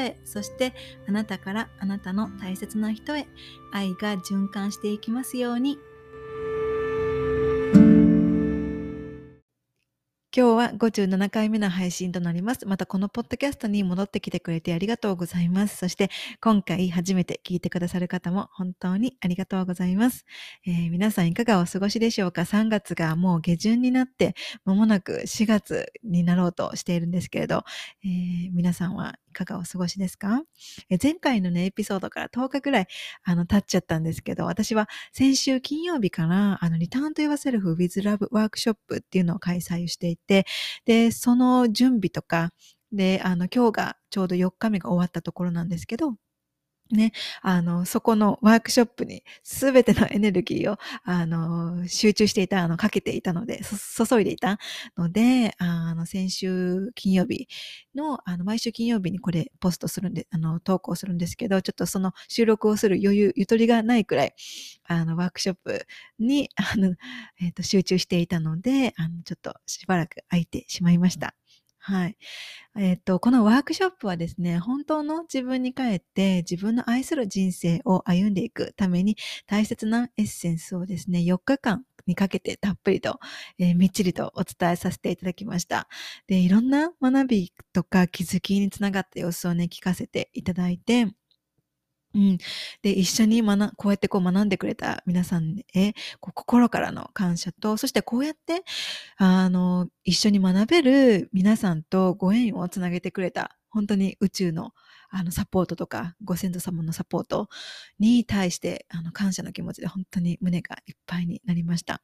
へそしてあなたからあなたの大切な人へ愛が循環していきますように。今日は57回目の配信となります。またこのポッドキャストに戻ってきてくれてありがとうございます。そして今回初めて聞いてくださる方も本当にありがとうございます。えー、皆さんいかがお過ごしでしょうか ?3 月がもう下旬になって間もなく4月になろうとしているんですけれど、えー、皆さんはいかがお過ごしですか？え前回のね、エピソードから10日くらいあの経っちゃったんですけど、私は先週金曜日からあのリターンと言わせる with love ワークショップっていうのを開催していて、で、その準備とか、で、あの、今日がちょうど4日目が終わったところなんですけど、ね、あの、そこのワークショップにすべてのエネルギーを、あの、集中していた、あの、かけていたので、注いでいたので、あの、先週金曜日の、あの、毎週金曜日にこれポストするんで、あの、投稿するんですけど、ちょっとその収録をする余裕、ゆとりがないくらい、あの、ワークショップに、あの、えっ、ー、と、集中していたので、あの、ちょっとしばらく空いてしまいました。はい。えっ、と、このワークショップはですね、本当の自分に帰って自分の愛する人生を歩んでいくために大切なエッセンスをですね、4日間にかけてたっぷりと、えー、みっちりとお伝えさせていただきました。で、いろんな学びとか気づきにつながった様子をね、聞かせていただいて、うん。で、一緒に学、こうやってこう学んでくれた皆さんへ、こう心からの感謝と、そしてこうやって、あの、一緒に学べる皆さんとご縁をつなげてくれた、本当に宇宙の、あの、サポートとか、ご先祖様のサポートに対して、あの、感謝の気持ちで本当に胸がいっぱいになりました。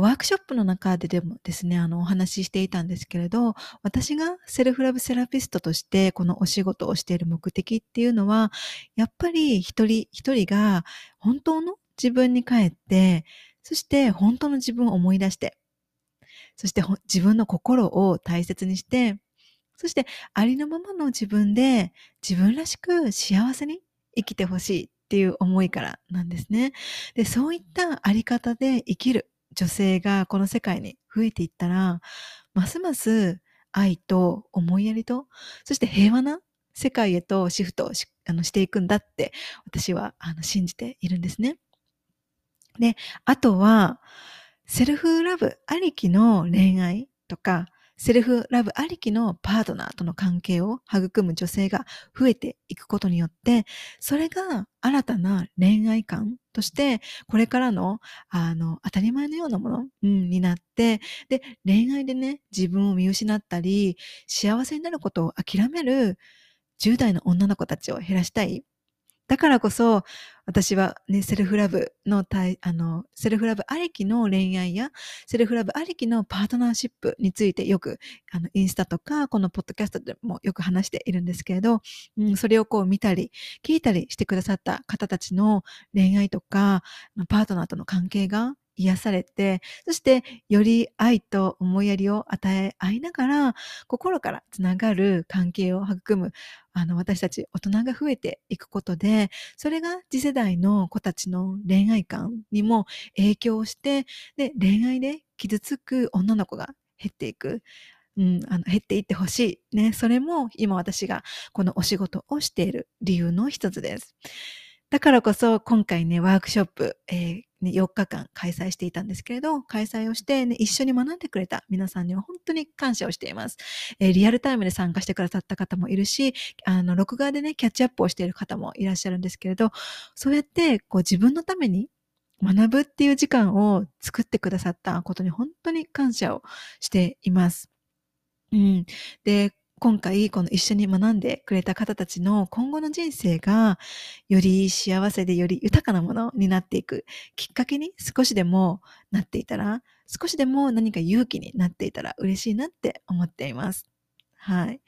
ワークショップの中ででもですね、あの、お話ししていたんですけれど、私がセルフラブセラピストとしてこのお仕事をしている目的っていうのは、やっぱり一人一人が本当の自分に帰って、そして本当の自分を思い出して、そして自分の心を大切にして、そしてありのままの自分で自分らしく幸せに生きてほしいっていう思いからなんですね。で、そういったあり方で生きる女性がこの世界に増えていったら、ますます愛と思いやりと、そして平和な世界へとシフトしあのしていくんだって私はあの信じているんですね。で、あとは、セルフラブありきの恋愛とか、セルフラブありきのパートナーとの関係を育む女性が増えていくことによって、それが新たな恋愛観として、これからの、あの、当たり前のようなもの、うん、になって、で、恋愛でね、自分を見失ったり、幸せになることを諦める10代の女の子たちを減らしたい。だからこそ、私はね、セルフラブのあの、セルフラブありきの恋愛や、セルフラブありきのパートナーシップについてよく、あの、インスタとか、このポッドキャストでもよく話しているんですけれど、うん、それをこう見たり、聞いたりしてくださった方たちの恋愛とか、パートナーとの関係が癒されて、そしてより愛と思いやりを与え合いながら、心からつながる関係を育む、あの、私たち大人が増えていくことで、それが次世代の子たちの恋愛観にも影響して、で、恋愛で傷つく女の子が減っていく。うん、あの減っていってほしい。ね。それも今私がこのお仕事をしている理由の一つです。だからこそ今回ね、ワークショップ、えーね、4日間開催していたんですけれど、開催をして、ね、一緒に学んでくれた皆さんには本当に感謝をしています。えー、リアルタイムで参加してくださった方もいるし、あの、録画でね、キャッチアップをしている方もいらっしゃるんですけれど、そうやって、こう自分のために学ぶっていう時間を作ってくださったことに本当に感謝をしています。うん。で、今回この一緒に学んでくれた方たちの今後の人生がより幸せでより豊かなものになっていくきっかけに少しでもなっていたら少しでも何か勇気になっていたら嬉しいなって思っています。はい。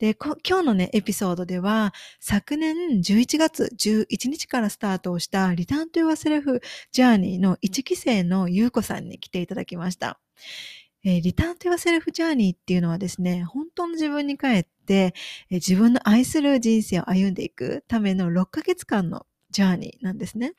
で、今日のね、エピソードでは、昨年11月11日からスタートをしたリターントゥ y セルフジャーニーの1期生のゆうこさんに来ていただきました。えー、リターントゥ y セルフジャーニーっていうのはですね、本当の自分に帰って、え、自分の愛する人生を歩んでいくための6ヶ月間のジャーニーなんですね。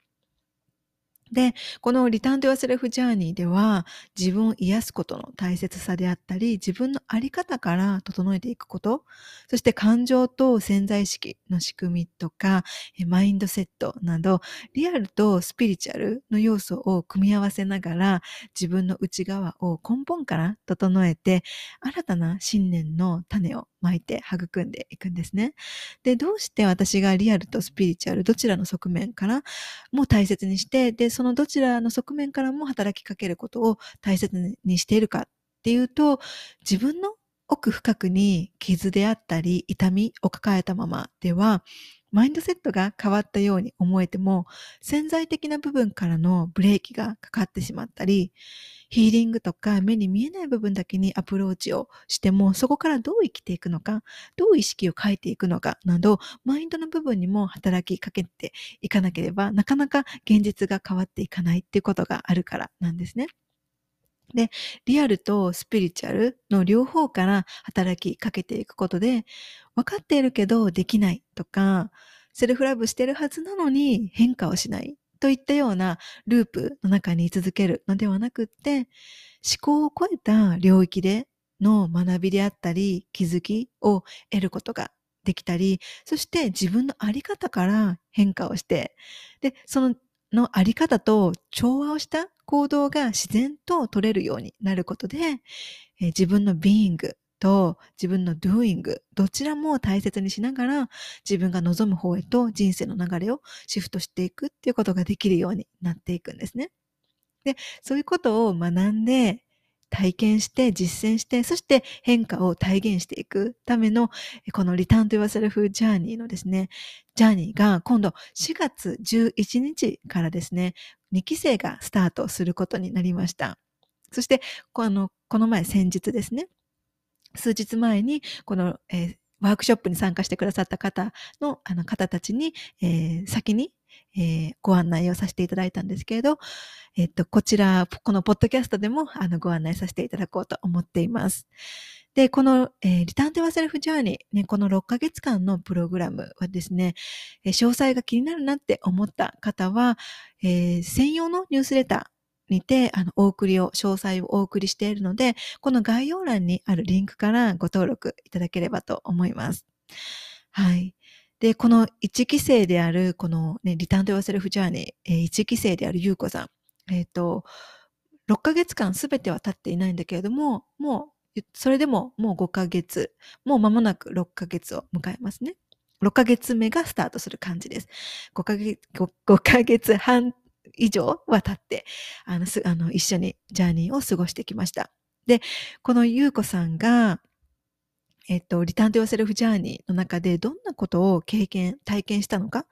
で、このリターンと y o セルフジャーニーでは自分を癒すことの大切さであったり、自分のあり方から整えていくこと、そして感情と潜在意識の仕組みとか、マインドセットなど、リアルとスピリチュアルの要素を組み合わせながら、自分の内側を根本から整えて、新たな信念の種を巻いて育んでいくんですね。で、どうして私がリアルとスピリチュアルどちらの側面からも大切にして、で、そのどちらの側面からも働きかけることを大切にしているかっていうと、自分の奥深くに傷であったり痛みを抱えたままでは、マインドセットが変わったように思えても、潜在的な部分からのブレーキがかかってしまったり、ヒーリングとか目に見えない部分だけにアプローチをしても、そこからどう生きていくのか、どう意識を変えていくのかなど、マインドの部分にも働きかけていかなければ、なかなか現実が変わっていかないっていうことがあるからなんですね。で、リアルとスピリチュアルの両方から働きかけていくことで、分かっているけどできないとか、セルフラブしてるはずなのに変化をしないといったようなループの中に居続けるのではなくって、思考を超えた領域での学びであったり、気づきを得ることができたり、そして自分のあり方から変化をして、で、そののあり方と調和をした行動が自然と取れるようになることで、え自分のビーングと自分の doing どちらも大切にしながら自分が望む方へと人生の流れをシフトしていくっていうことができるようになっていくんですね。で、そういうことを学んで体験して実践してそして変化を体現していくためのこのリターンと yourself ジャーニーのですねジャーニーが今度4月11日からですね2期生がスタートすることになりました。そしてこのこの前先日ですね。数日前に、この、えー、ワークショップに参加してくださった方の、あの方たちに、えー、先に、えー、ご案内をさせていただいたんですけれど、えっと、こちら、このポッドキャストでも、あの、ご案内させていただこうと思っています。で、この、えー、リターンテワセルフジャーニー、ね、この6ヶ月間のプログラムはですね、えー、詳細が気になるなって思った方は、えー、専用のニュースレター、にて、あの、お送りを、詳細をお送りしているので、この概要欄にあるリンクからご登録いただければと思います。はい。で、この1期生である、このね、リターンとヨーセルフジャーニー、えー、1期生であるゆうこさん、えっ、ー、と、6ヶ月間すべては経っていないんだけれども、もう、それでももう5ヶ月、もう間もなく6ヶ月を迎えますね。6ヶ月目がスタートする感じです。5ヶ月、5, 5ヶ月半以上は経って、あの、あの、一緒にジャーニーを過ごしてきました。で、このゆうこさんが、えっと、リターンとヨセルフジャーニーの中でどんなことを経験、体験したのか、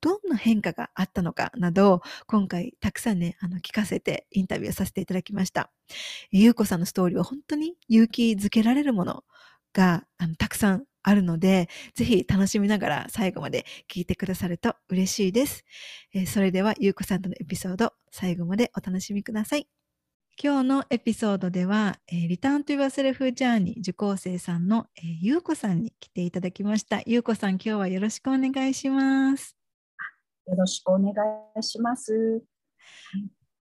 どんな変化があったのかなど、今回たくさんね、あの、聞かせてインタビューさせていただきました。ゆうこさんのストーリーは本当に勇気づけられるものが、あの、たくさんあるので、ぜひ楽しみながら最後まで聞いてくださると嬉しいです。えー、それでは、ゆうこさんとのエピソード、最後までお楽しみください。今日のエピソードでは、えー、リターントゥ Yourself Journey 受講生さんの、えー、ゆうこさんに来ていただきました。ゆうこさん、今日はよろしくお願いします。よろしくお願いします。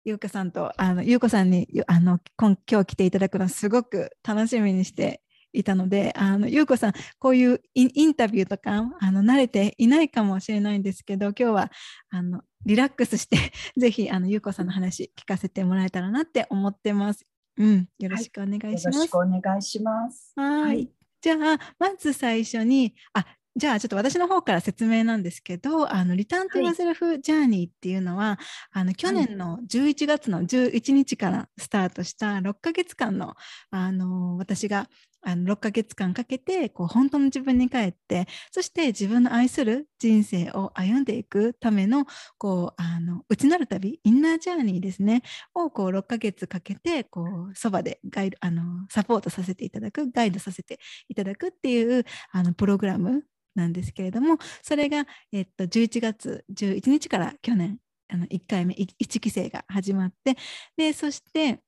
ゆうこさんと、あの、ゆうこさんに、あの、今今日来ていただくのすごく楽しみにしていたので、あの、ゆうこさん、こういうインタビューとか、あの、慣れていないかもしれないんですけど、今日は、あの、リラックスして ぜひ、あの、ゆうこさんの話聞かせてもらえたらなって思ってます。うん、よろしくお願いします。はい、よろしくお願いします。はい。じゃあ、まず最初に、あ、じゃあちょっと私の方から説明なんですけど、あのリターントゥーセルフジャーニーっていうのは、はい、あの去年の11月の11日からスタートした6ヶ月間のあの私があの6ヶ月間かけてこう本当の自分に帰ってそして自分の愛する人生を歩んでいくためのこうあの内なる旅インナージャーニーですねをこう6ヶ月かけてこうそばでガイドあのサポートさせていただくガイドさせていただくっていうあのプログラムなんですけれどもそれが、えっと、11月11日から去年あの1回目1期生が始まってでそして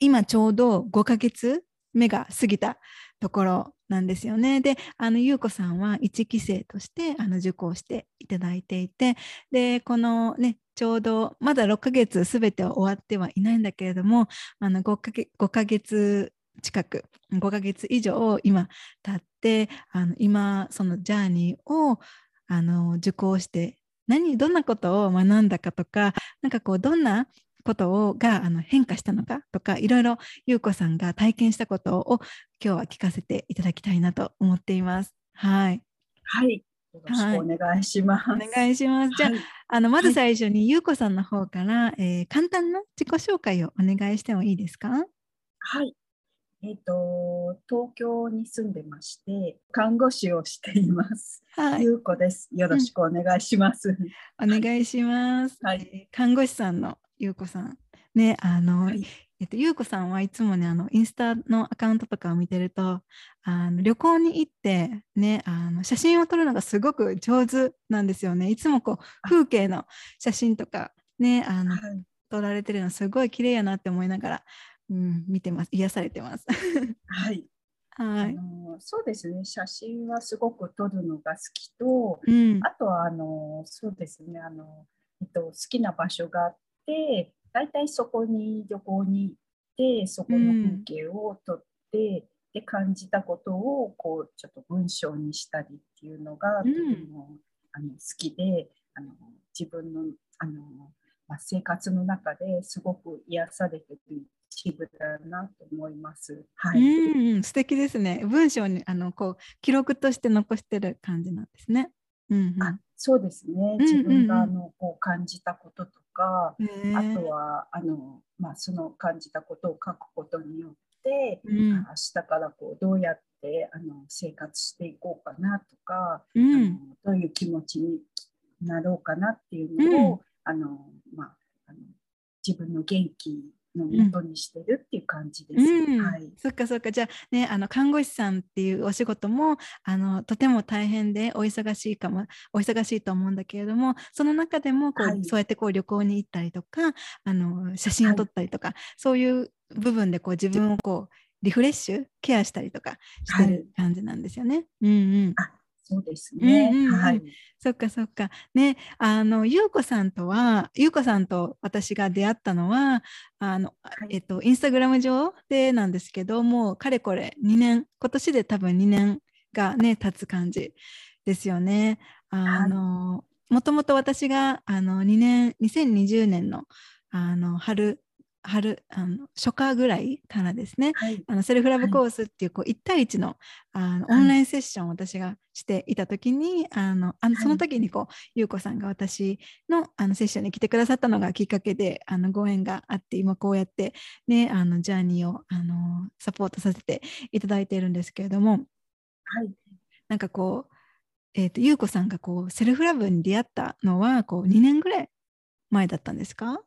今ちょうど5ヶ月目が過ぎたところなんですよね。で、あの、優子さんは1期生としてあの受講していただいていて、で、このね、ちょうどまだ6ヶ月すべては終わってはいないんだけれども、あの 5, ヶ月5ヶ月近く、5ヶ月以上今経って、あの今そのジャーニーをあの受講して何どんなことを学んだかとかなんかこうどんなことをがあの変化したのかとかいろいろ優子さんが体験したことを今日は聞かせていただきたいなと思っています。はい。はい。よろしくお願いします。はい、お願いします。じゃあ、はい、あのまず最初に優子さんの方から、えー、簡単な自己紹介をお願いしてもいいですか？はい。えっ、ー、と東京に住んでまして看護師をしています。はい。優子です。よろしくお願いします。うん、お願いします。はい。看護師さんのゆうこさん。ね、あの、はい、えっと、ゆうこさんはいつもね、あの、インスタのアカウントとかを見てると、あの旅行に行って、ね、あの写真を撮るのがすごく上手なんですよね。いつもこう、風景の写真とか、ね、あの、はい、撮られてるのすごい綺麗やなって思いながら、うん、見てます。癒されてます。はい。はい、あのそうですね写真はすごく撮るのが好きと、うん、あとはあのそうですねあの、えっと、好きな場所があっって大体そこに旅行に行ってそこの風景を撮って、で感じたことをこうちょっと文章にしたりっていうのがとても、あの好きであの自分のあの、まあ、生活の中ですごく癒されてる一部だなと思います。はい、うん素敵ですね。文章にあのこう記録として残してる感じなんですね。うんうん、あそうですね。自分があのこう感じたこととか、あとはあの、まあ、その感じたことを書くことによって、うん、明日からこうどうやってあの生活していこうかなとか、うん、あのどういう気持ちになろうかなっていうのを、うん、あのまあ、あの自分の元気の元にしてるっていう感じです。うん、はい、そっかそっか。じゃあねあの看護師さんっていうお仕事もあのとても大変でお忙しいかもお忙しいと思うんだけれどもその中でもこう、はい、そうやってこう旅行に行ったりとかあの写真を撮ったりとか、はい、そういう部分でこう自分をこうリフレッシュケアしたりとかしてる感じなんですよね。うんうんそうですね。うんうんうん、はい。そっかそっか。ね、あの、ゆうこさんとは、ゆうこさんと私が出会ったのは、あの、はい、えっと、インスタグラム上でなんですけども、かれこれ2年、今年で多分2年がね、経つ感じですよね。あの、もともと私があの2年、2020年のあの春春あの初夏ぐらいからですね、はい、あのセルフラブコースっていうこう1対1のあのオンラインセッションを私がしていた時に、あのあのその時にこう、優子さんが私のあのセッションに来てくださったのがきっかけであのご縁があって今こうやってねあのジャーニーをあのサポートさせていただいているんですけれども、はい、なんかこう、えーと、優子さんがこうセルフラブに出会ったのはこう2年ぐらい前だったんですか？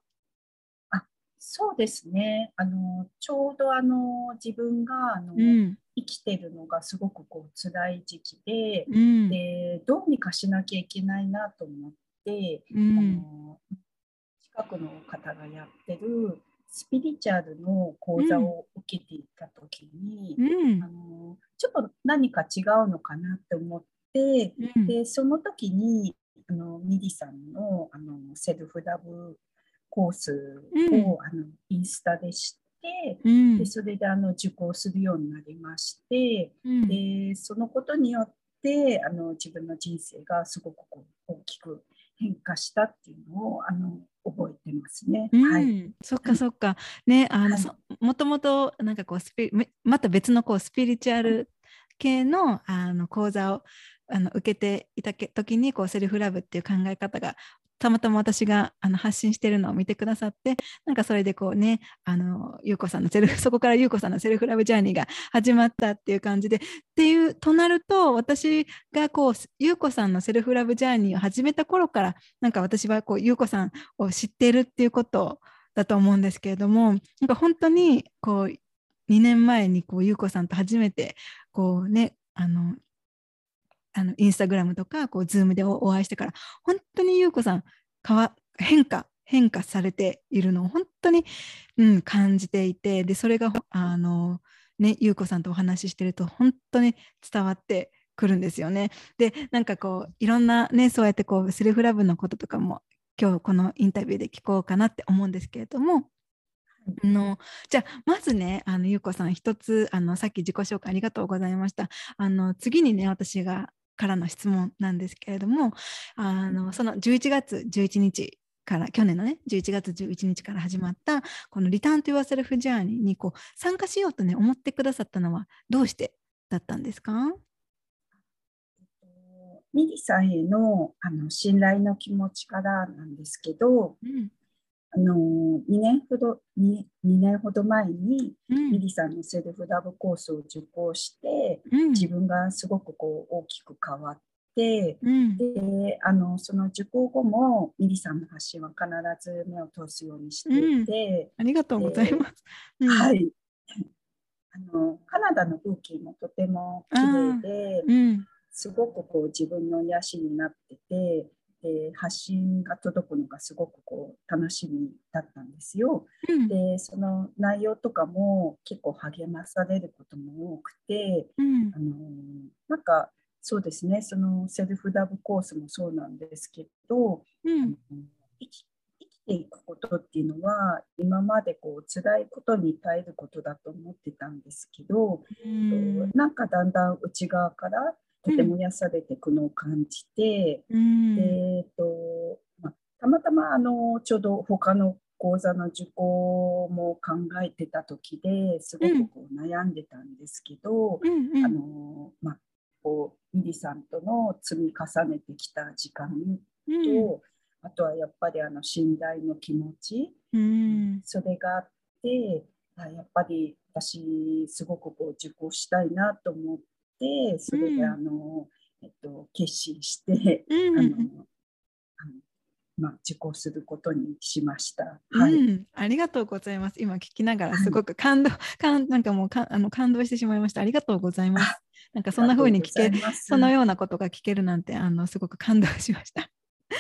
そうですね。あのちょうどあの自分があの、うん、生きてるのがすごくこう辛い時期でうん、でどうにかしなきゃいけないなと思って、うん、あの近くの方がやってるスピリチュアルの講座を受けていた時に、あのちょっと何か違うのかなって思って、でその時にあのミリさんのあのセルフラブコースを、あのインスタで知って、うん、でそれであの受講するようになりまして、うん、でそのことによってあの自分の人生がすごくこう大きく変化したっていうのをあの覚えてますね。うん、はい。そっかそっか。ね、あの、はい、もともとなんかこうスピまた別のこうスピリチュアル系のあの講座をあの受けていた時にこうセルフラブっていう考え方がたまたま私があの発信してるのを見てくださってなんかそれでこうねあの優子さんのセルフ そこから優子さんのセルフラブジャーニーが始まったっていう感じでっていうとなると私がこう優子さんの self love journey を始めた頃からなんか私はこう優子さんを知っているっていうことだと思うんですけれどもなんか本当にこう2年前にこう優子さんと初めてこうねあのあのインスタグラムとかこうズームでお会いしてから本当に優子さん変わ変化変化されているのを本当に、うん、感じていてでそれがあのね優子さんとお話ししてると本当に伝わってくるんですよね。でなんかこういろんなねそうやってこうセルフラブのこととかも今日このインタビューで聞こうかなって思うんですけれどものじゃあまずねあのゆうこさん一つあのさっき自己紹介ありがとうございましたあの次にね私がからの質問なんですけれどもあのその11月11日から去年のね11月11日から始まったこの「リターントゥ・ユアセルフ・ジャーニー」にこう参加しようとね思ってくださったのはどうしてだったんですか？ミリさんへのあの信頼の気持ちからなんですけど、うん、あの2年ほど 2, 2年ほど前に、ミリさんのセルフラブコースを受講して、うん、自分がすごくこう大きく変わって、うん、であのその受講後もミリさんの発信は必ず目を通すようにしていて、ありがとうございます。はい。あのカナダの風景もとても綺麗で、すごくこう自分の癒しになっててで発信が届くのがすごくこう楽しみだったんですよ。うん、でその内容とかも結構励まされることも多くて、うん、あのなんかそうですねそのセルフラブコースもそうなんですけど、うん、生き生きていくことっていうのは今までこう辛いことに耐えることだと思ってたんですけど、うん、なんかだんだん内側からとても癒されていくのを感じて、うん、えーとまたまたまあのちょうど他の講座の受講も考えてた時ですごくこう悩んでたんですけど、うん、あのまあ、こうミリさんとの積み重ねてきた時間と、うん、あとはやっぱりあの信頼の気持ち、うん、それがあってやっぱり私すごくこう受講したいなと思って。てそれであの、えっと、決心して、あのまあ、受講することにしました。はい、うん、ありがとうございます。今聞きながらすごく感動、はい、かんなんかもうかあの感動してしまいました。ありがとうございます。なんかそんな風に聞けそのようなことが聞けるなんてあのすごく感動しました。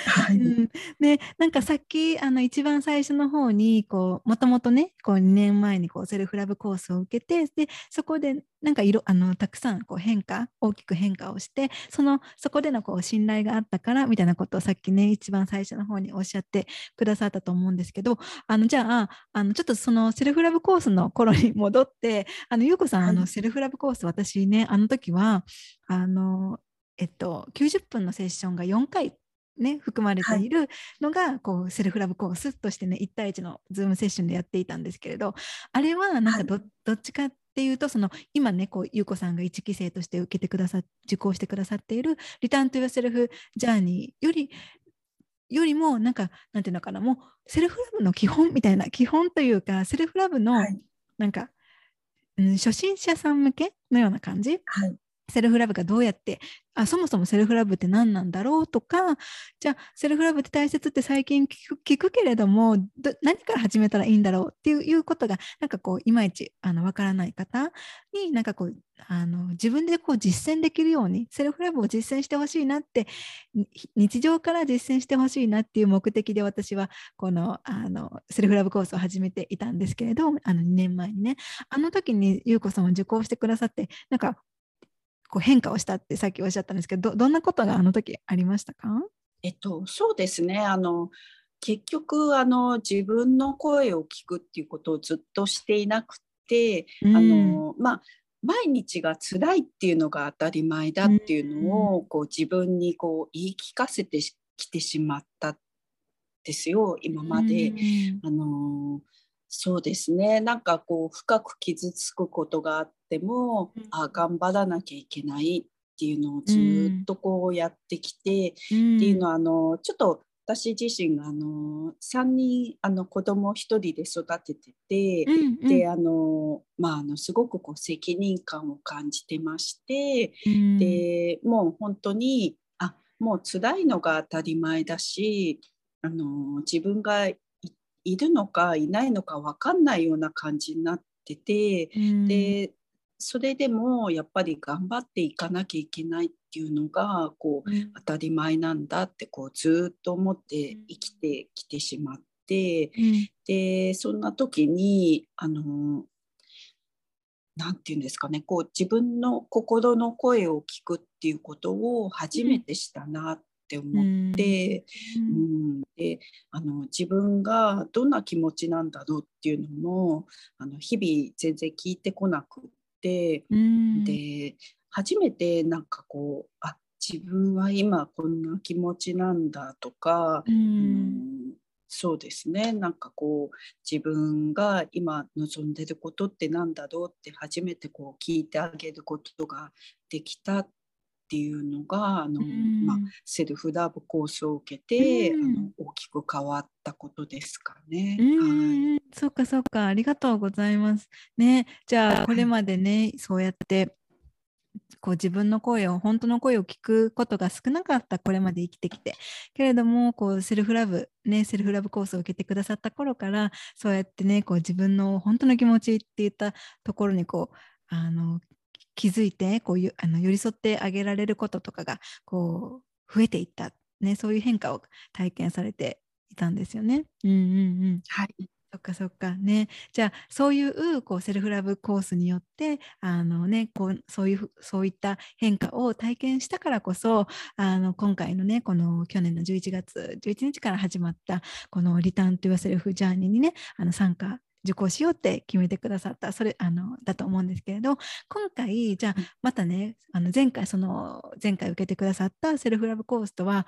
はい、うん、でなんかさっきあの一番最初の方にこうもともとねこう2年前にこうセルフラブコースを受けてでそこでなんか色あのたくさんこう変化大きく変化をしてそのそこでのこう信頼があったからみたいなことをさっきね一番最初の方におっしゃってくださったと思うんですけどあのじゃああのちょっとそのセルフラブコースの頃に 戻ってあのゆうこさん、はい、あのセルフラブコース私ねあの時はあのえっと、90分のセッションが4回ね、含まれてい。るのが、はい、こうセルフラブコースとしてね1対1のズームセッションでやっていたんですけれどあれはなんかどはい、どっちかっていうとその今ねこう優子さんが1期生として受けてくださ受講してくださっているリターントゥーセルフジャーニーよりよりもなんかなんていうのかなもうセルフラブの基本みたいな基本というかセルフラブのなんか、はい、うん、初心者さん向けのような感じ、はい、セルフラブがどうやってあそもそもセルフラブって何なんだろうとかじゃあセルフラブって大切って最近聞く聞くけれども何から始めたらいいんだろうっていうことがなんかこういまいちあの分からない方になんかこうあの自分でこう実践できるようにセルフラブを実践してほしいなって日常から実践してほしいなっていう目的で私はこのあのセルフラブコースを始めていたんですけれどあの2年前にね。あの時に優子さんを受講してくださってなんかこう変化をしたってさっきおっしゃったんですけどどんなことがあの時ありましたか？えっと、そうですね。あの結局あの自分の声を聞くっていうことをずっとしていなくて、うん、あのまあ毎日が辛いっていうのが当たり前だっていうのを、こう自分にこう言い聞かせてきてしまったですよ今まで。あのそうですね。なんかこう深く傷つくことがあっても、うん、あ頑張らなきゃいけないっていうのをずっとこうやってきて、うん、っていうのはあのちょっと私自身があの3人あの子供1人で育ててて、うんうん、であの、まあ、あのすごくこう責任感を感じてまして、うん、でもう本当にあもう辛いのが当たり前だしあの自分がいるのかいないのか分かんないような感じになってて、うん、でそれでもやっぱり頑張っていかなきゃいけないっていうのがこう、うん、当たり前なんだってこうずっと思って生きてきてしまって、うん、でそんな時にあの何て言うんですかねこう自分の心の声を聞くっていうことを初めてしたなって思って、うん、であの自分がどんな気持ちなんだろうっていうのもあの日々全然聞いてこなくって、で初めてなんかこうあ自分は今こんな気持ちなんだとか、うん、そうですね。なんかこう自分が今望んでることって何だろうって初めてこう聞いてあげることができたっていうのがあの、うん、まあ、セルフラブコースを受けて、うん、あの大きく変わったことですかね。はい、そっかそっか。ありがとうございます。ね。じゃあこれまでね、そうやってこう自分の声を本当の声を聞くことが少なかったこれまで生きてきて。けれどもこうセルフラブねセルフラブコースを受けてくださった頃からそうやってねこう自分の本当の気持ちっていったところにこうあの気づいてこういうあの寄り添ってあげられることとかがこう増えていった、ね、そういう変化を体験されていたんですよね。うんうんうん、はいそっかそっかね。じゃあそういうこうセルフラブコースによってあの、ね、こうそういうそういった変化を体験したからこそあの今回のねこの去年の11月11日から始まったこのリターンとゥーセルフジャーニーにねあの参加受講しようって決めてくださったそれあのだと思うんですけれど今回じゃあまたねあの前回その前回受けてくださったセルフラブコースとは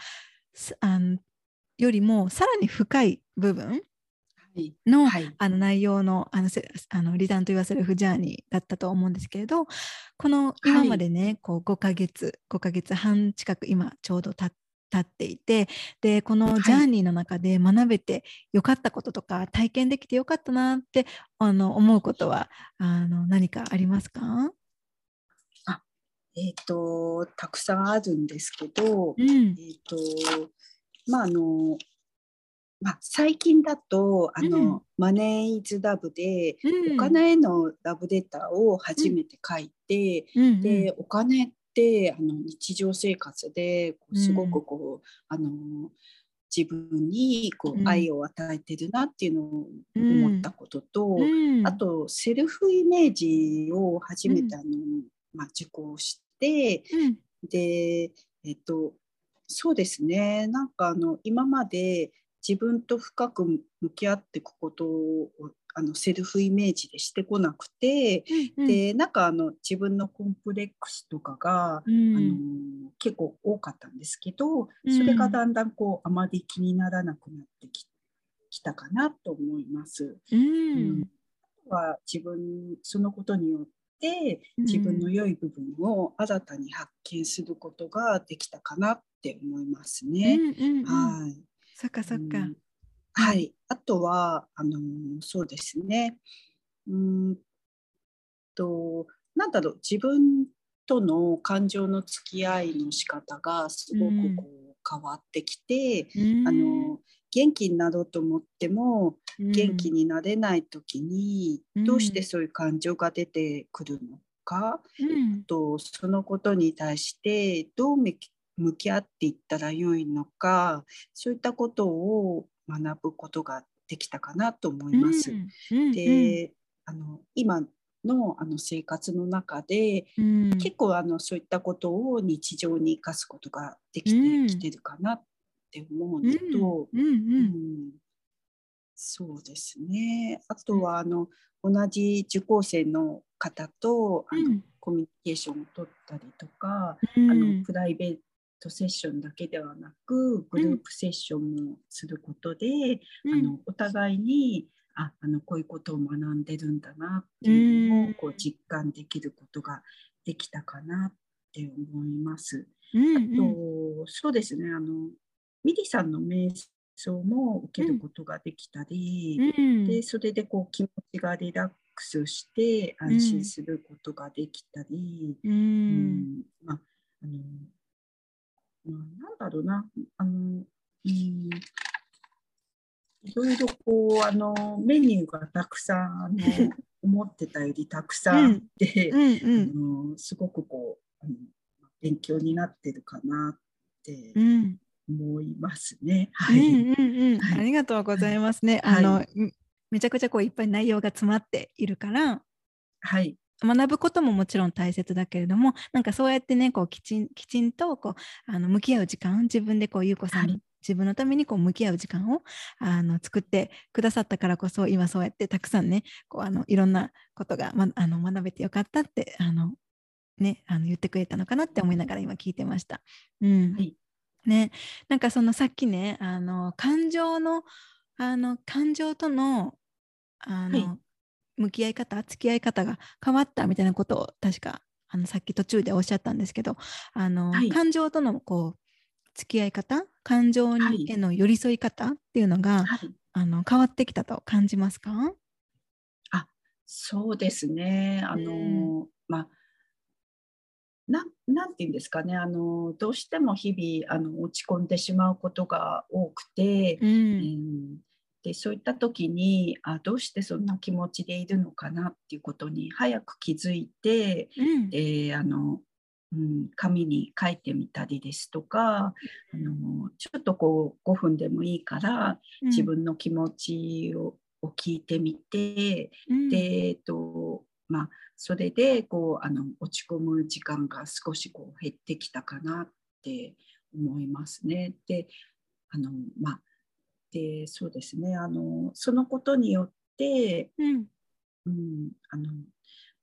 あのよりもさらに深い部分のはい、あの内容のあのあのリターンと言わせるフジャーニーだったと思うんですけれどこの今までね、はい、こう5ヶ月5ヶ月半近く今ちょうど経っていてでこのジャーニーの中で学べてよかったこととか、はい、体験できてよかったなってあの思うことはあの何かありますか？あえっ、ー、とたくさんあるんですけど、うん、えっ、ー、とまああのまあ、最近だとあの、うん、マネーイズラブで、うん、お金へのラブレターを初めて書いて、うん、でお金ってあの日常生活でこうすごくこう、あの自分にこう愛を与えてるなっていうのを思ったことと、あとセルフイメージを初めてあの、まあ、受講して、でえっとそうですね。なんかあの今まで自分と深く向き合っていくことをあのセルフイメージでしてこなくて、うんうん、でなんかあの自分のコンプレックスとかが、うん、あの結構多かったんですけどそれがだんだんこうあまり気にならなくなってききたかなと思います。うん、は自分そのことによって自分の良い部分を新たに発見することができたかなって思いますね。うんうんうん、はい。そっかそっか。はい。あとは、あのそうですね。うんと、なんだろう、自分との感情の付き合いの仕方がすごくこう変わってきて、うん、あの元気になろうと思っても、元気になれない時に、どうしてそういう感情が出てくるのか、うん、とそのことに対してどう向き合っていったらよいのかそういったことを学ぶことができたかなと思います。うんうん、であの今のあの生活の中で、うん、結構あのそういったことを日常に生かすことができてきてるかなって思うのと、そうですね。あとはあの同じ受講生の方とあの、コミュニケーションを取ったりとか、あのプライベートセッションだけではなくグループセッションもすることで、うん、あのお互いにああのこういうことを学んでるんだなっていうのをこう実感できることができたかなって思います。うんうん、あとそうですねあのミリさんの瞑想も受けることができたり、うん、でそれでこう気持ちがリラックスして安心することができたり、うん、うん、まああのまあ、なんだろうな。あの、うん。いろいろこうあのメニューがたくさんあの 思ってたよりたくさんあって、うんすごくこうあの勉強になってるかなって思いますね。はい、うんうんうん。ありがとうございますね。はい、あの、めちゃくちゃこういっぱい内容が詰まっているから、はい、学ぶことももちろん大切だけれどもなんかそうやってねこうきちんきちんとこうあの向き合う時間自分でこう優子さんに、はい、自分のためにこう向き合う時間をあの作ってくださったからこそ今そうやってたくさんねこうあのいろんなことが、ま、あの学べてよかったってあの、ね、あの言ってくれたのかなって思いながら今聞いてました。うん。はい。ね、なんかそのさっきねあの感情のあの感情とのあの、はい向き合い方付き合い方が変わったみたいなことを確かあのさっき途中でおっしゃったんですけどあの、はい、感情とのこう付き合い方感情に、への寄り添い方っていうのが、はい、あの変わってきたと感じますか？あそうですね。あの、うん、まあななんて言うんですかね。あのどうしても日々あの落ち込んでしまうことが多くて、うん、うんでそういった時にあどうしてそんな気持ちでいるのかなっていうことに早く気づいて、うん、であのうん、紙に書いてみたりですとか、あのちょっとこう5分でもいいから自分の気持ちを,、を聞いてみて、うん、で、えっとまあ、それでこうあの落ち込む時間が少しこう減ってきたかなって思いますね。であのまあでそうですね。あのそのことによって、うん、うん、あの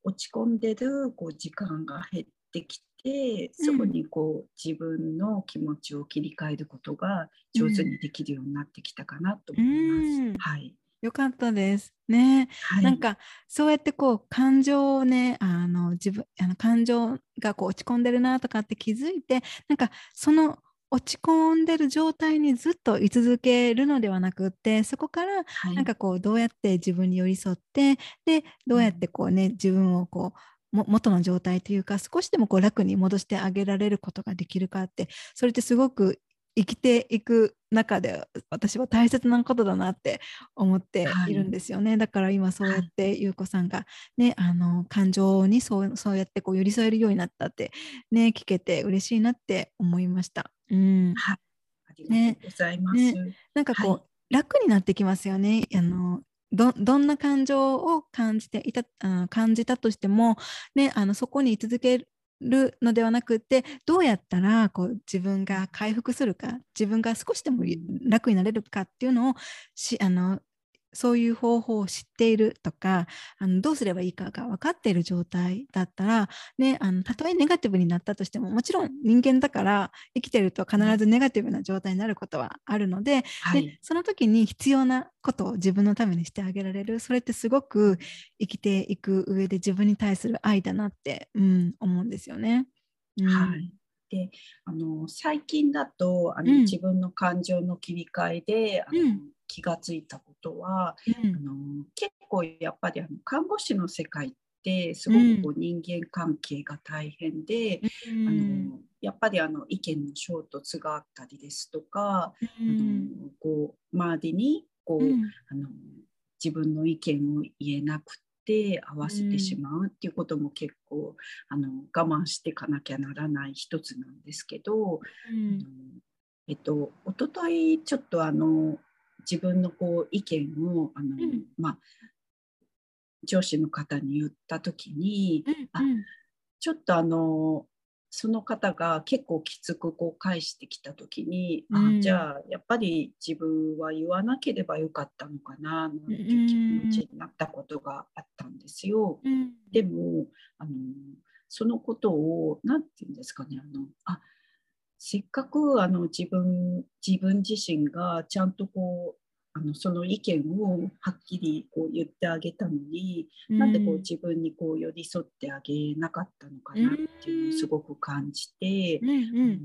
落ち込んでるこう時間が減ってきてそこにこう自分の気持ちを切り替えることが上手にできるようになってきたかなと思います。はい、よかったです。ね、はい、なんかそうやってこう感情をねあの自分あの感情がこう落ち込んでるなとかって気づいてなんかその落ち込んでる状態にずっと居続けるのではなくってそこからなんかこうどうやって自分に寄り添ってでどうやってこうね自分をこう元の状態というか少しでもこう楽に戻してあげられることができるかってそれってすごく生きていく中で私は大切なことだなって思ってい。るんですよね、はい、だから今そうやって優子さんがねあの感情にそうそうやってこう寄り添えるようになったってね聞けて嬉しいなって思いました。うん、はい、ありがとうございます。ね。ね、なんかこう、はい、楽になってきますよね。あのどどんな感情を感じていたあ感じたとしても、ね、あのそこに居続けるのではなくてどうやったらこう自分が回復するか自分が少しでも楽になれるかっていうのをしあのそういう方法を知っているとかあのどうすればいいかが分かっている状態だったら、ね、あのたとえネガティブになったとしてももちろん人間だから生きてると必ずネガティブな状態になることはあるのではい、でその時に必要なことを自分のためにしてあげられるそれってすごく生きていく上で自分に対する愛だなって、うん、思うんですよね。うん、はい。であの最近だとあの、うん、自分の感情の切り替えであの、うん気がついたことは、うん、あの結構やっぱりあの看護師の世界ってすごくこう人間関係が大変で、うん、あのやっぱりあの意見の衝突があったりですとか、うん、あのこう周りにこう、あの自分の意見を言えなくて合わせてしまうっていうことも結構あの我慢していかなきゃならない一つなんですけど、うん、えっと一昨日ちょっとあの自分のこう意見をあの、うん、まあ、上司の方に言った時に、うんうん、あちょっとあのその方が結構きつくこう返してきた時に、うん、あじゃあやっぱり自分は言わなければよかったのかななんていう気持ちになったことがあったんですよ。うん、でもあのそのことを何て言うんですかねあのあせっかくあの自分自分自身がちゃんとこうあのその意見をはっきりこう言ってあげたのに、うん、なんでこう自分にこう寄り添ってあげなかったのかなっていうのをすごく感じて、うんうん、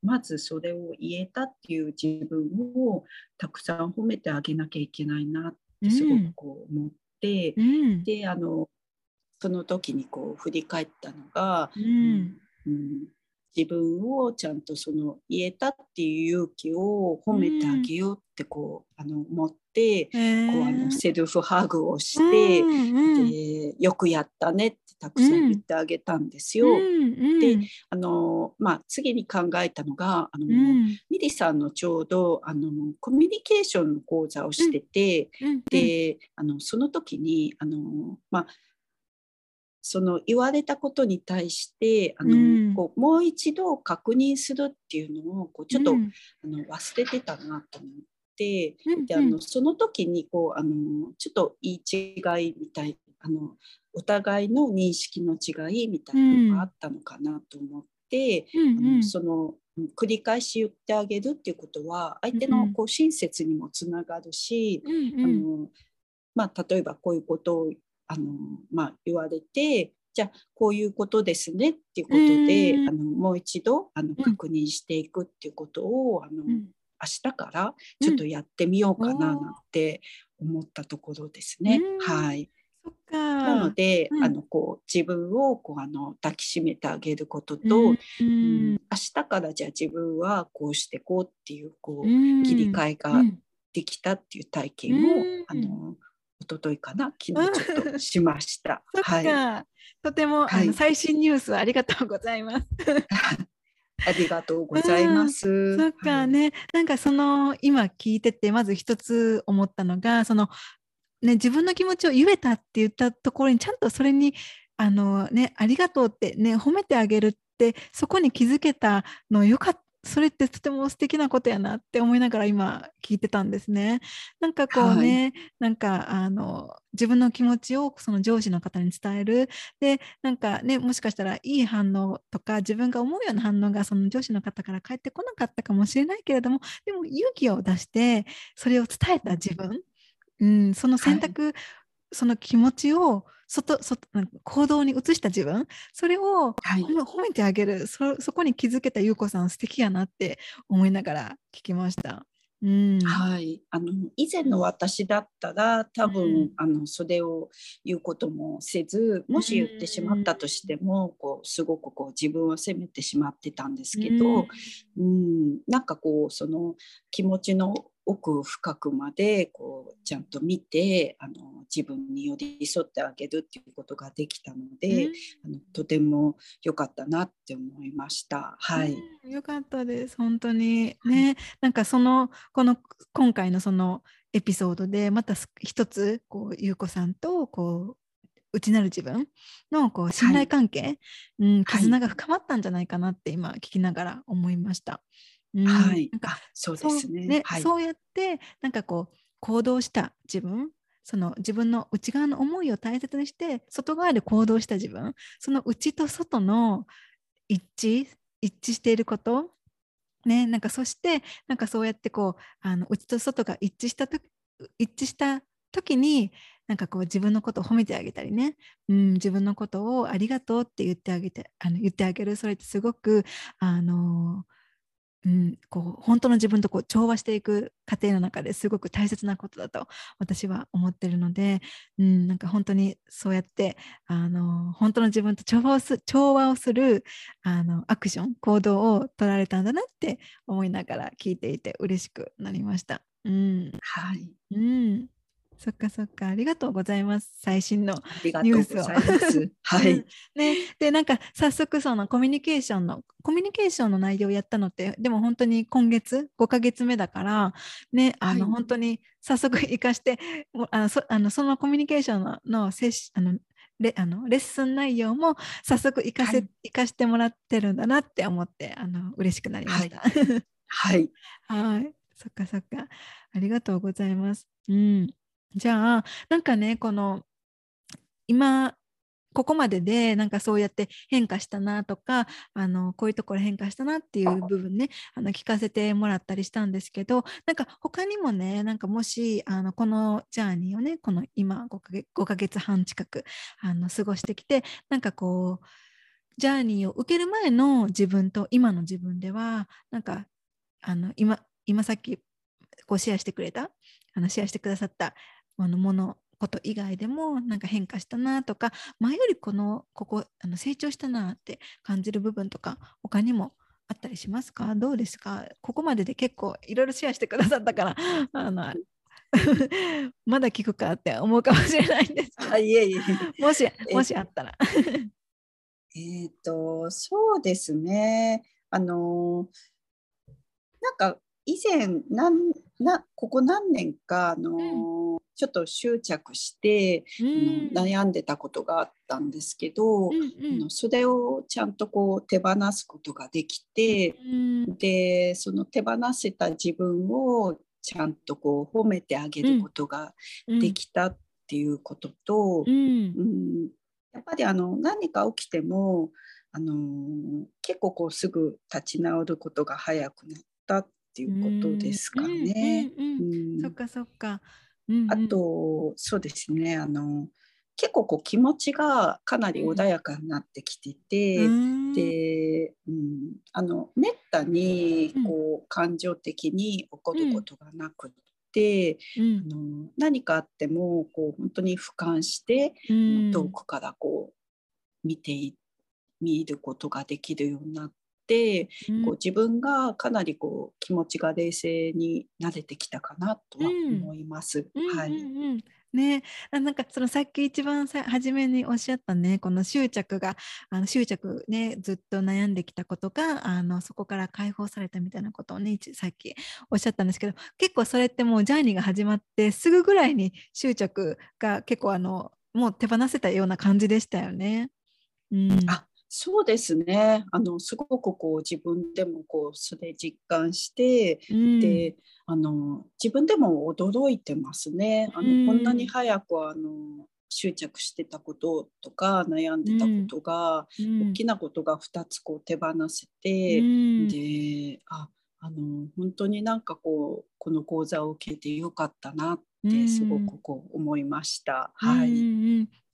まずそれを言えたっていう自分をたくさん褒めてあげなきゃいけないなってすごくこう思って、うん、であのその時にこう振り返ったのが、うん、うん、自分をちゃんとその言えたっていう勇気を褒めてあげようってこう、あの思って、こうあのセルフハグをして、うんうん、でよくやったねってたくさん言ってあげたんですよ。うん、であの、まあ、次に考えたのがあの、ミリさんのちょうどあのコミュニケーションの講座をしてて、であのその時にあの、まあその言われたことに対してあの、うん、こうもう一度確認するっていうのをこうちょっと、うん、あの忘れてたなと思って、うん、であのその時にこうあのちょっと言い違いみたいあのお互いの認識の違いみたいなのがあったのかなと思って、あのその繰り返し言ってあげるっていうことは相手のこう親切にもつながるし、あのまあ、例えばこういうことをあの、まあ、言われてじゃあこういうことですねっていうことで、あのもう一度あの確認していくっていうことを、あの明日からちょっとやってみようかななんて思ったところですね。はい。なので、うん、あのこう自分をこうあの抱きしめてあげることと、うん、うん、明日からじゃあ自分はこうしてこうっていうこう、切り替えができたっていう体験を、あの一昨日かな？昨日ちょっとしました。はい、とても、はい、最新ニュースありがとうございます。ありがとうございます。うん、そっかね、はい、なんかその今聞いててまず一つ思ったのがそのね自分の気持ちを言えたって言ったところにちゃんとそれにあのねありがとうってね褒めてあげるってそこに気づけたのよかった。それってとても素敵なことやなって思いながら今聞いてたんですね。なんかこうね、はい、なんかあの自分の気持ちをその上司の方に伝える。で、なんかね、もしかしたらいい反応とか自分が思うような反応がその上司の方から返ってこなかったかもしれないけれども、でも勇気を出してそれを伝えた自分、うん、その選択、はい、その気持ちを外外行動に移した自分？それを褒めてあげる。そそこに気づけた優子さん素敵やなって思いながら聞きました。うん、はい、あの以前の私だったら多分、うん、あのそれを言うこともせずもし言ってしまったとしても、うん、こうすごくこう自分を責めてしまってたんですけど、うん、なんかこうその気持ちの奥深くまでこうちゃんと見てあの自分に寄り添ってあげるっていうことができたので、うん、あのとても良かったなって思いました。はい、うん、よかったです。本当に。ね、はい、なんかそのこの今回のそのエピソードでまた一つこう優子さんとこう内なる自分のこう信頼関係、はい、うん、絆が深まったんじゃないかなって今聞きながら思いました。うん、はい、なんかそうですね。ね、はい、そうやってなんかこう行動した自分その自分の内側の思いを大切にして外側で行動した自分その内と外の一致一致していることねなんかそしてなんかそうやってこうあの内と外が一致したと一致した時になんかこう自分のことを褒めてあげたりね、うん、自分のことをありがとうって言ってあげてあの言ってあげる。それってすごくあのーうん、こう本当の自分とこう調和していく過程の中ですごく大切なことだと私は思ってるので、うん、なんか本当にそうやってあの本当の自分と調和をす調和をするあのアクション行動を取られたんだなって思いながら聞いていて嬉しくなりました。うん、はい、うんそっかそっか、ありがとうございます。最新のニュースを。はい。ね、で、なんか早速そのコミュニケーションの、コミュニケーションの内容をやったのって、でも本当に今月5ヶ月目だから、ね、あの、はい、本当に早速生かして、あのそあのそのコミュニケーションののあのレあのレッスン内容も早速生かせ、はい、生かしてもらってるんだなって思ってあの嬉しくなりました。はい。はい。そっかそっか。ありがとうございます。うん。じゃあなんかねこの今ここまででなんかそうやって変化したなとかあのこういうところ変化したなっていう部分ねあの聞かせてもらったりしたんですけどなんか他にもねなんかもしあのこのジャーニーをねこの今 5, か月5ヶ月半近くあの過ごしてきてなんかこうジャーニーを受ける前の自分と今の自分ではなんかあの今今さっきこうシェアしてくれたあのシェアしてくださったあのものこと以外でもなんか変化したなとか前よりこのここあの成長したなって感じる部分とか他にもあったりしますか？どうですか？ここまでで結構いろいろシェアしてくださったから あの まだ聞くかって思うかもしれないんですあいえいえ。もしもしあったら。えっとそうですね。あのなんか以前なんなここ何年かあの、うん、ちょっと執着して、うん、悩んでたことがあったんですけど、うんうん、それをちゃんとこう手放すことができて、うん、でその手放せた自分をちゃんとこう褒めてあげることができたっていうことと、うん。やっぱりあの何か起きてもあの結構こうすぐ立ち直ることが早くなったっていうことですかね。そっかそっか。うんうん、あとそうですね。あの結構こう気持ちがかなり穏やかになってきてて、うん、で、うん、あのめったにこう感情的に起こることがなくて、うん、あの何かあってもこう本当に俯瞰して、うん、遠くからこう見て見ることができるようになっ、こう自分がかなりこう気持ちが冷静になれてきたかなとは思います。はい、うんうん。ね、なんかそのさっき一番さ初めにおっしゃったねこの執着があの執着ねずっと悩んできたことがあのそこから解放されたみたいなことをねさっきおっしゃったんですけど結構それってもうジャーニーが始まってすぐぐらいに執着が結構あのもう手放せたような感じでしたよね。うん、あそうですね。あのすごくこう自分でもこうそれ実感して、うん、であの自分でも驚いてますね。あの、うん、こんなに早くあの執着してたこととか悩んでたことが、うん、大きなことが2つこう手放せて、でああの本当になんかこうこの講座を受けてよかったなってすごくこう思いました。はい、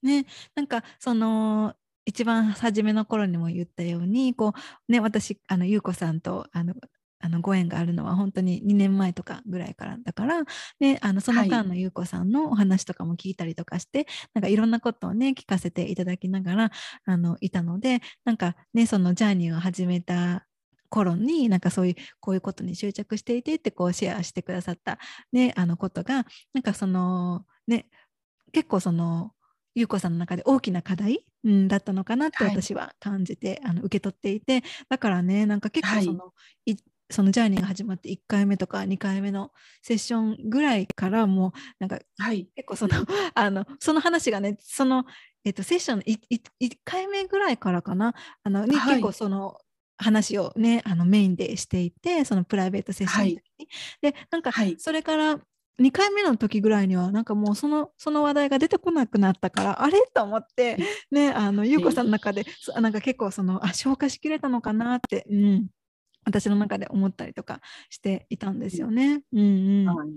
ね、なんかその一番初めの頃にも言ったようにこう、ね、私あの優子さんとあのあのご縁があるのは本当に2年前とかぐらいからだから、ね、あのその間の優子さんのお話とかも聞いたりとかして、はい、なんかいろんなことをね聞かせていただきながらあのいたのでなんかねそのジャーニーを始めた頃になんかそういうこういうことに執着していてってこうシェアしてくださった、ね、あのことがなんかそのね結構その優子さんの中で大きな課題、うん、だったのかなって私は感じて、はい、あの受け取っていて。だからねなんか結構その、はい、そのジャーニーが始まって1回目とか2回目のセッションぐらいからもうなんか、はい、結構その あのその話がねその、えっと、セッションの 1, 1回目ぐらいからかな。あのに、結構その話をねあのメインでしていてそのプライベートセッションの時に、でなんかそれから2回目の時ぐらいにはなんかもうそのその話題が出てこなくなったからあれ？と思ってねあの優子さんの中でなんか結構そのあ消化しきれたのかなって、うん、私の中で思ったりとかしていたんですよね。うんうん、はい。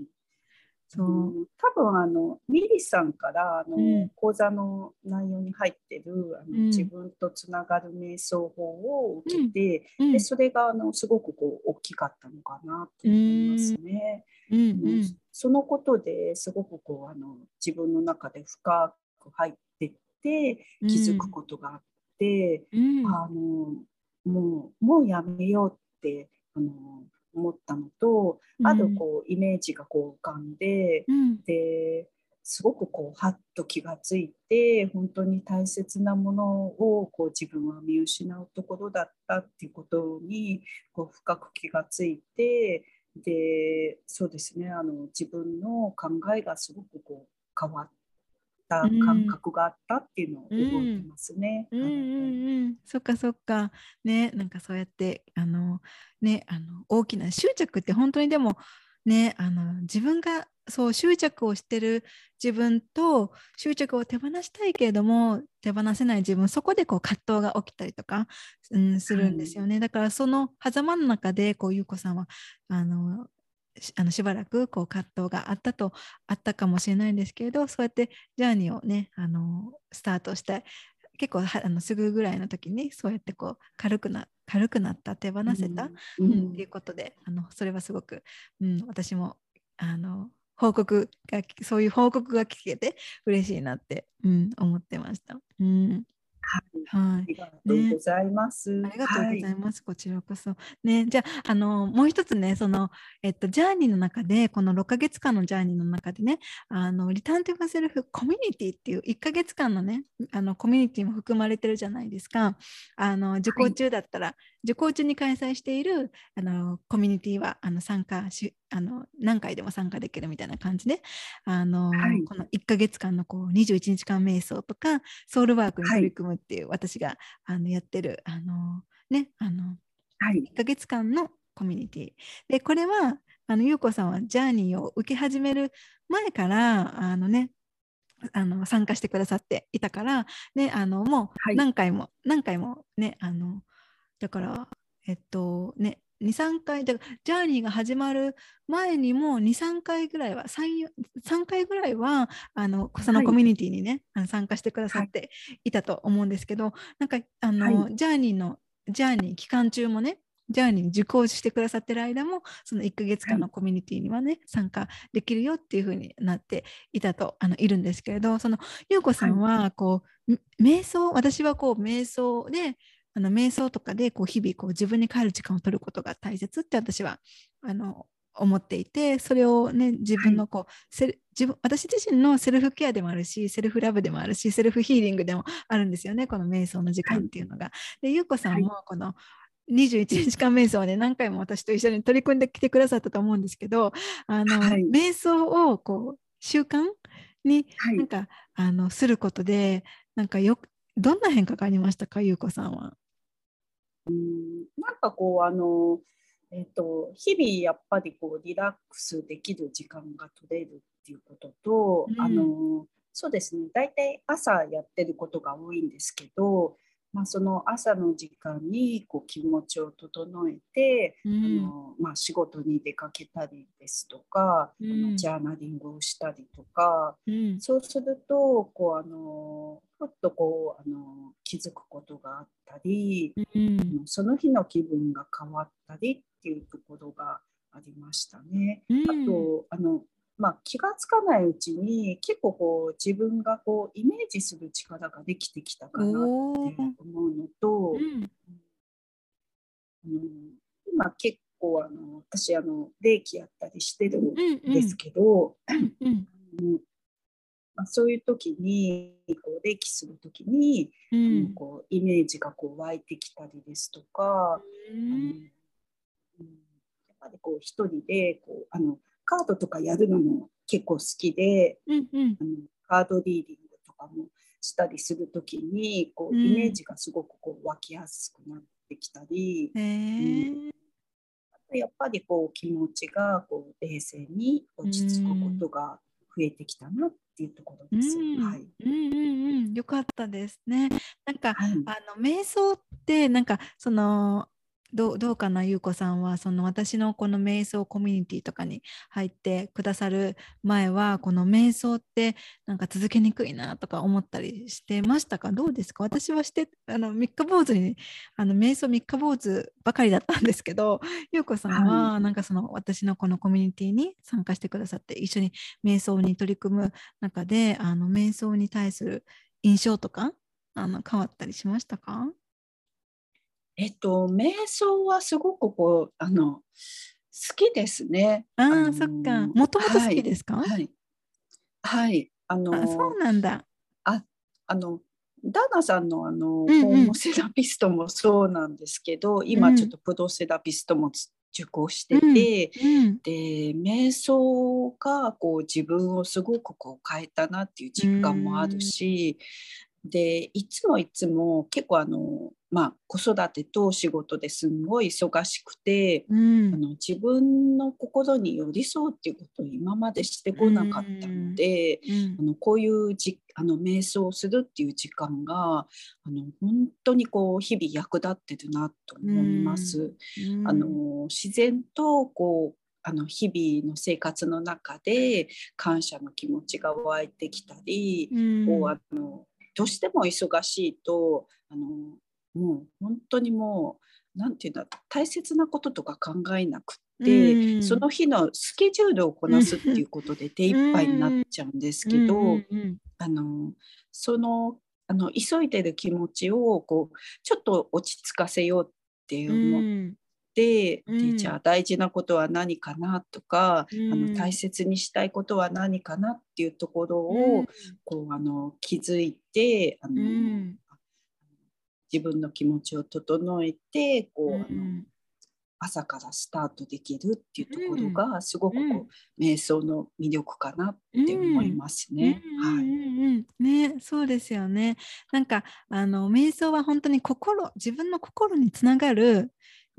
そう。多分あのミリさんからあの、うん、講座の内容に入ってるあの、うん、自分とつながる瞑想法を受けて、うん、でそれがあのすごくこう大きかったのかなと思いますね。うんそのことですごくこうあの自分の中で深く入ってって気づくことがあって、あのもうもうやめようってあの思ったのと、あるこうイメージがこう浮かんで、うん、ですごくこうはっと気がついて本当に大切なものをこう自分は見失うところだったっていうことにこう深く気がついてでそうですね。あの自分の考えがすごくこう変わった感覚があったっていうのを覚えてますね。うん。うんうん、そっかそっか。ねなんかそうやってあのねあの大きな執着って本当にでもねあの自分がそう執着をしてる自分と執着を手放したいけれども手放せない自分そこでこう葛藤が起きたりとか、うん、するんですよね、だからその狭間の中でこう優子さんはあのあのしばらくこう葛藤があったとあったかもしれないんですけれどそうやってジャーニーをねあのスタートして結構あのすぐぐらいの時にそうやってこう軽くな軽くなった手放せた、うん、うん、っていうことであのそれはすごく、うん、私もあの報告がそういう報告が聞けて嬉しいなって、うん、思ってました。うんはい、ありがとうございます。ね、ありがとうございます、はい、こちらこそ。ね、じゃあ、あの、もう一つね、その、えっと、ジャーニーの中で、この6ヶ月間のジャーニーの中でね、あの、リターントゥファセルフコミュニティっていう1ヶ月間のね、あの、コミュニティも含まれてるじゃないですか。あの、受講中だったら、はい、受講中に開催している、あの、コミュニティは、あの、参加し、あの何回でも参加できるみたいな感じであの、はい、この1ヶ月間のこう21日間瞑想とかソウルワークに取り組むっていう、はい、私があのやってるあのねあの、はい、1ヶ月間のコミュニティ。でこれはあの優子さんはジャーニーを受け始める前からあのねあの参加してくださっていたから、ね、あのもう何回も、何回もねあのだからえっとね23回だからジャーニーが始まる前にも23回ぐらいは 3, 3回ぐらいはあのそのコミュニティにね、はい、参加してくださってい。たと思うんですけど、はい、なんかあの、はい、ジャーニーのジャーニー期間中もねジャーニー受講してくださってる間もその1ヶ月間のコミュニティにはね、参加できるよっていう風になっていたとあのいるんですけれどその優子さんはこう、瞑想私はこう瞑想であの瞑想とかでこう日々こう自分に帰る時間を取ることが大切って私はあの思っていてそれをね自分のこう、はい、セル自分私自身のセルフケアでもあるしセルフラブでもあるしセルフヒーリングでもあるんですよねこの瞑想の時間っていうのが。はい、でゆうこさんもこの、21日間瞑想で何回も私と一緒に取り組んできてくださったと思うんですけどあの、はい、瞑想をこう習慣になんか、あのすることでなんかよどんな変化がありましたかゆうこさんは？うんなんかこうあの、えーと、日々やっぱりこうリラックスできる時間が取れるっていうことと、うん、あのそうですね大体朝やってることが多いんですけどまあ、その朝の時間にこう気持ちを整えて、うん、あのまあ、仕事に出かけたりですとか、うん、ジャーナリングをしたりとか、うん、そうするとこうあのふっとこうあの気づくことがあったり、その日の気分が変わったりっていうところがありましたね。あとあのまあ、気がつかないうちに結構こう自分がこうイメージする力ができてきたかなって思うのと、うん、あの今結構あの私あの霊気やったりしてるんですけど、まあ、そういう時にこう霊気する時に、うん、こうイメージがこう湧いてきたりですとか、うん、やっぱりこう一人でこうあのカードとかやるのも結構好きで、うんうん、あのカードリーディングとかもしたりする時にこう、イメージがすごくこう湧きやすくなってきたり、うん、やっぱりこう気持ちがこう冷静に落ち着くことが増えてきたなっていうところです。うん、はい。うんうんうん、よかったですね。なんか、はい、あの瞑想ってなんかそのどうかな、ゆうこさんは、その私のこの瞑想コミュニティとかに入ってくださる前は、この瞑想ってなんか続けにくいなとか思ったりしてましたか？どうですか？私はして、あの三日坊主に、あの瞑想三日坊主ばかりだったんですけど、ゆうこさんはなんかその私のこのコミュニティに参加してくださって、一緒に瞑想に取り組む中で、あの瞑想に対する印象とかあの変わったりしましたか？えっと、瞑想はすごくこうあの好きですね。ああ、そっか。もともと好きですか？はい。はい、あのそうなんだ。あ、あのダーナさんのあの、うんうん、ホームセラピストもそうなんですけど、今ちょっとプロセラピストも受講してて、うんうん、で瞑想がこう自分をすごくこう変えたなっていう実感もあるし、でいつもいつも結構あの、まあ、子育てと仕事ですんごい忙しくて、うん、あの自分の心に寄り添うっていうことを今までしてこなかったので、うん、あのこういうじあの瞑想をするっていう時間があの本当にこう日々役立ってるなと思います。うん、あの自然とこうあの日々の生活の中で感謝の気持ちが湧いてきたり、こうあのどうしても忙しいとあのもう本当にもう何て言うんだ大切なこととか考えなくて、うん、その日のスケジュールをこなすっていうことで手一杯になっちゃうんですけど、あのそのあの急いでる気持ちをこうちょっと落ち着かせようって思って、うん、でじゃあ大事なことは何かな？とか、うん、あの大切にしたいことは何かな？っていうところを、うん、こうあの気づいてあの、自分の気持ちを整えてこう、あの朝からスタートできるっていうところがすごくこう、瞑想の魅力かなって思いますね。はい。ね、そうですよね。なんかあの瞑想は本当に心、自分の心につながる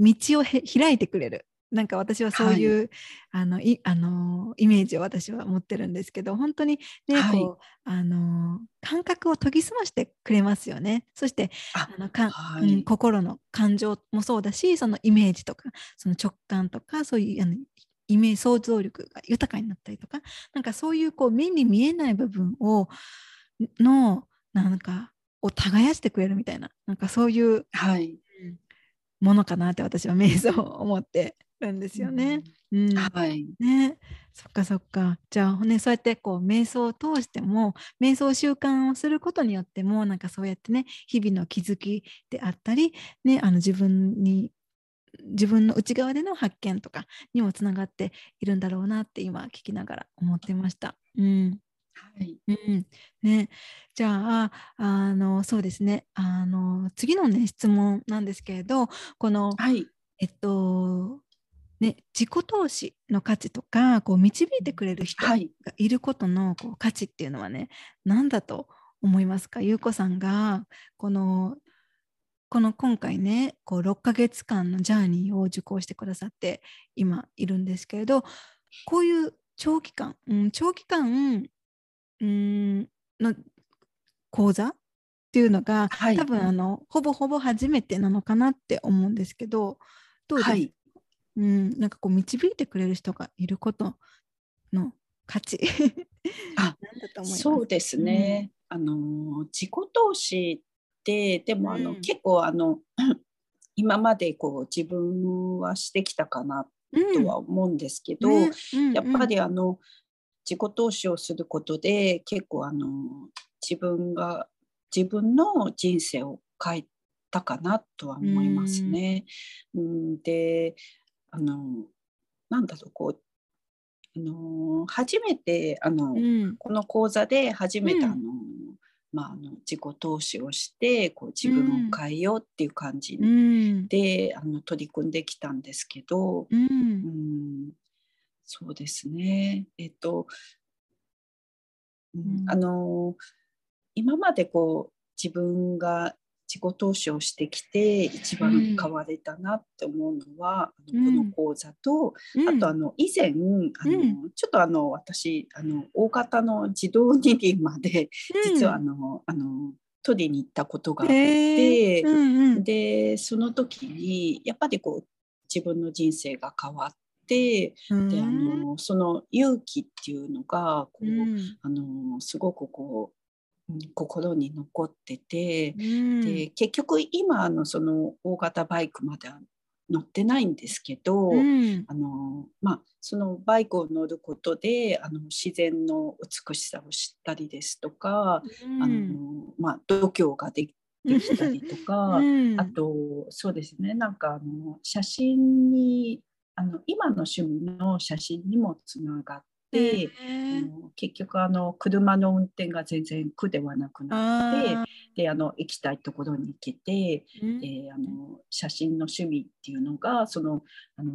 道を開いてくれる。なんか私はそういう、はい、あのいあのイメージを私は持ってるんですけど本当にね、はい、こうあの感覚を研ぎ澄ましてくれますよね。そしてあのか、はい、うん、心の感情もそうだしそのイメージとかその直感とかそういうあのイメージ想像力が豊かになったりとかなんかそういうこう目に見えない部分をのなんかを耕してくれるみたいななんかそういう、はい、ものかなって私は瞑想を思ってるんですよね。うん、はい。ね、そっかそっか。じゃあね、そうやってこう瞑想を通しても、瞑想習慣をすることによっても、なんかそうやってね、日々の気づきであったり、ね、あの自分に自分の内側での発見とかにもつながっているんだろうなって今聞きながら思ってました。うん。はい。うん。ね、じゃああのそうですね。あの次のね質問なんですけれどこの、はい、えっとね、自己投資の価値とかこう導いてくれる人がいることのこう価値っていうのはね何だと思いますか？優子さんがこのこの今回ねこう6ヶ月間のジャーニーを受講してくださって今いるんですけれどこういう長期間、うん、長期間うんの講座っていうのが、はい、多分あのほぼほぼ初めてなのかなって思うんですけどどうです？か、はい、うん、なんかこう導いてくれる人がいることの価値。あそうですね、うん、あの自己投資ってでもあの、うん、結構あの 今までこう自分はしてきたかなとは思うんですけど、うん、やっぱりあの自己投資をすることで結構あの自分が自分の人生を変えたかなとは思いますね。うん、であのなんだろうこうあの初めてあの、うん、この講座で初めてあの、うん、まあ、あの自己投資をしてこう自分を変えようっていう感じで、あの取り組んできたんですけど、うんそうですね。えっと、うんあの今までこう自分が自己投資をしてきて一番変われたなって思うのは、うん、あのこの講座と、うん、あとあの以前あの、うん、ちょっとあの私あの大型の自動二輪まで実はあの、あの取りに行ったことがあって、うんうん、でその時にやっぱりこう自分の人生が変わって、であのその勇気っていうのがこう、あのすごくこう心に残ってて、うん、で結局今のその大型バイクまでは乗ってないんですけど、うん、あのまあ、そのバイクを乗ることであの自然の美しさを知ったりですとか、うん、あのまあ、度胸ができたりとか、あとそうですねなんかあの写真にあの今の趣味の写真にもつながっ、えー、結局あの車の運転が全然苦ではなくなってであの行きたいところに行けて、うん、であの写真の趣味っていうのがそのあの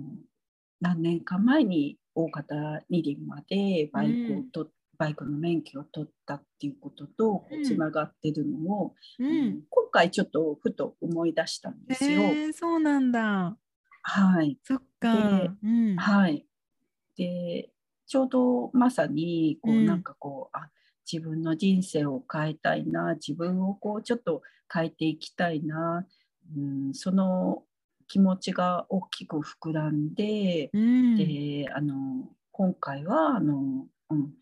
何年か前に大型二輪までバイクをと、うん、バイクの免許を取ったっていうこととつながってるのを、うん、うん、今回ちょっとふと思い出したんですよ。えー、そうなんだ。はい。そっか。うん、はい。でちょうどまさにこうなんかこう、うん、あ自分の人生を変えたいな自分をこうちょっと変えていきたいな、うん、その気持ちが大きく膨らんでうん、であの今回はあの、うん、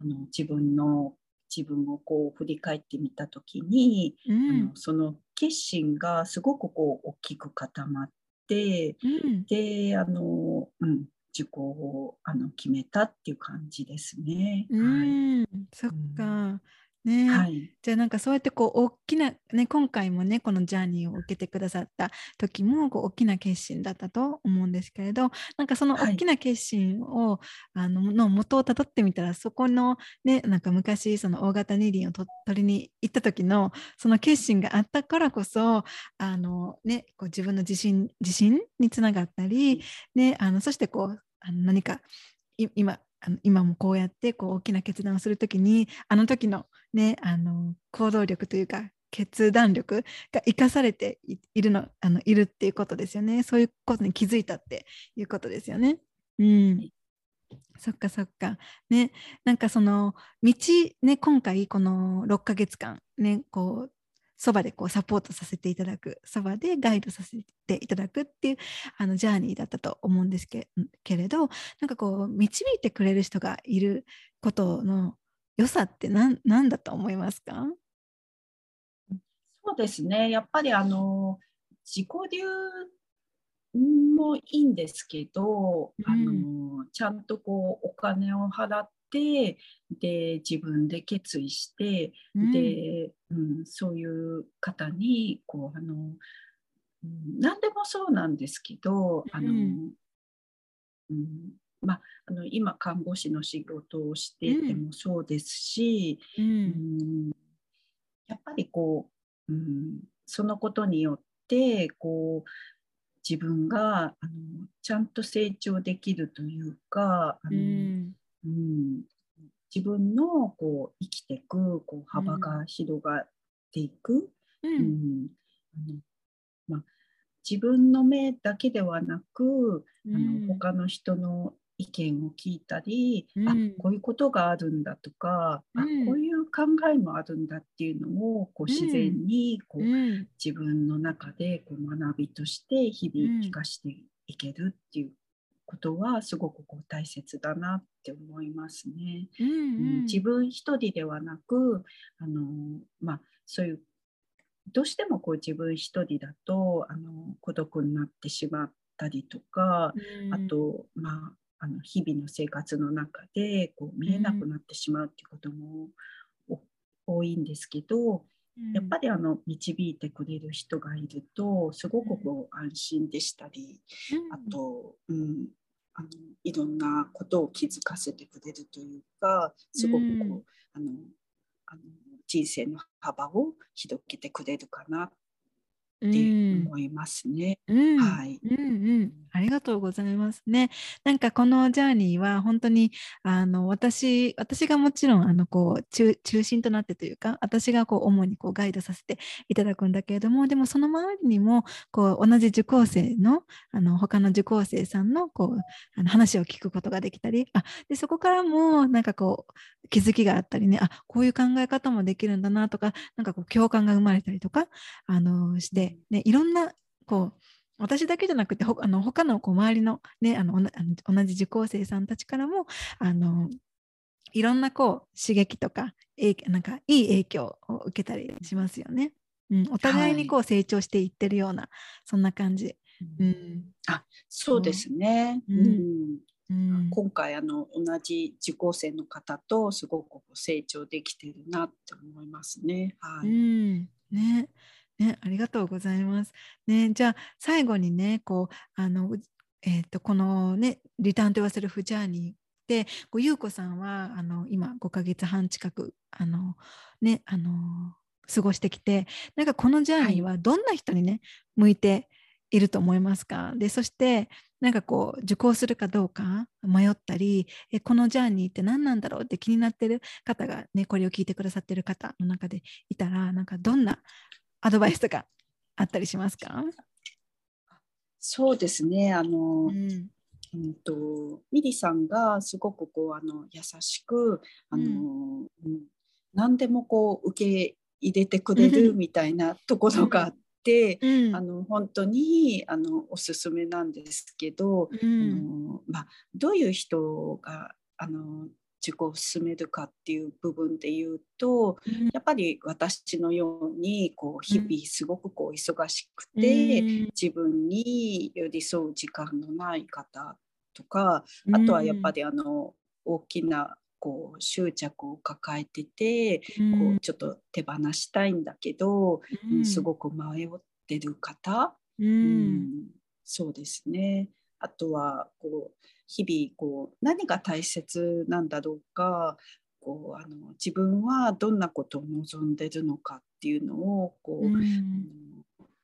あの自分の自分をこう振り返ってみた時に、うん、あのその決心がすごくこう大きく固まって、うん、であの、うん、受講をあの決めたっていう感じですね。はい、そっか、ね、はい、じゃあなんかそうやってこう大きな、ね、今回もねこのジャーニーを受けてくださった時もこう大きな決心だったと思うんですけれどなんかその大きな決心を、はい、あのの元をたどってみたらそこのねなんか昔その大型二輪を取りに行った時のその決心があったからこそあの、ね、こう自分の自信自信につながったり、ね、あのそしてこうあの何か今あの今もこうやってこう大きな決断をする時にあの時の,、ね、あの行動力というか決断力が生かされているのあのいるっていうことですよねそういうことに気づいたっていうことですよね。うん、そっかそっか。ね、なんかその道、ね、今回この6ヶ月間、ね、こうそばでこうサポートさせていただくそばでガイドさせていただくっていうあのジャーニーだったと思うんですけれどなんかこう導いてくれる人がいることの良さって何何だと思いますか？そうですね。やっぱりあの自己流もいいんですけど、うん、あのちゃんとこうお金を払ってで自分で決意して、うん、で、うん、そういう方にこうあの、うん、何でもそうなんですけど、あのうん。まあ、あの今看護師の仕事をしててもそうですし、うん。やっぱりこう、うん、そのことによってこう自分があのちゃんと成長できるというかあの、うん。うん、自分のこう生きていくこう幅が広がっていく、うん、うん、あのまあ、自分の目だけではなく、うん、あの他の人の意見を聞いたり、うん、あこういうことがあるんだとか、うん、あこういう考えもあるんだっていうのをこう自然にこう、うん、自分の中でこう学びとして日々生かしていけるっていうことはすごくこう大切だなって思いますね。うん、うん、自分一人ではなくあの、まあ、そういうどうしてもこう自分一人だとあの孤独になってしまったりとか、うん、あと、まあ、あの日々の生活の中でこう見えなくなってしまうっていうことも、多いんですけど、やっぱりあの導いてくれる人がいるとすごくこう安心でしたり、あと、うん、あのいろんなことを気づかせてくれるというかすごくこう、あのあの人生の幅を広げてくれるかなっって思いますね。うん、はい、うんうん。ありがとうございますね。なんかこのジャーニーは本当にあの私私がもちろんあのこう中心となってというか私がこう主にこうガイドさせていただくんだけれどもでもその周りにもこう同じ受講生のあの他の受講生さんのこうあの話を聞くことができたりあでそこからもなんかこう気づきがあったりねあこういう考え方もできるんだなとかなんかこう共感が生まれたりとかあのしてね、いろんなこう私だけじゃなくてほあの他のこう周りの,、ね、あの同じ受講生さんたちからもあのいろんなこう刺激とかなんかいい影響を受けたりしますよね。うん、お互いにこう成長していってるような、はい、そんな感じ。うん、あそうですね。うん、うん、今回あの同じ受講生の方とすごく成長できてるなって思いますね。はい、うん。ねね、ありがとうございます。ね、じゃあ最後にね、こうあのえーと、このね「リターン・トゥ・ワセルフ・ジャーニー」でこう優子さんはあの今5ヶ月半近くあの、ね、あの過ごしてきてなんかこのジャーニーはどんな人にね、はい、向いていると思いますか？でそしてなんかこう受講するかどうか迷ったりえこのジャーニーって何なんだろうって気になってる方がねこれを聞いてくださってる方の中でいたらなんかどんなアドバイスとかあったりしますか？そうですね。あの、うん、うんとミリさんがすごくこうあの優しくあの、うん、何でもこう受け入れてくれるみたいなところがあって、うん、あの本当にあのおすすめなんですけど、あのまあ、どういう人があの自己を進めるかっていう部分で言うと、うん、やっぱり私のようにこう日々すごくこう忙しくて、うん、自分に寄り添う時間のない方とかあとはやっぱりあの大きなこう執着を抱えてて、こうちょっと手放したいんだけど、うん。すごく迷ってる方、うん。そうですね。あとはこう日々こう何が大切なんだろうかこうあの自分はどんなことを望んでるのかっていうのをこう、うん、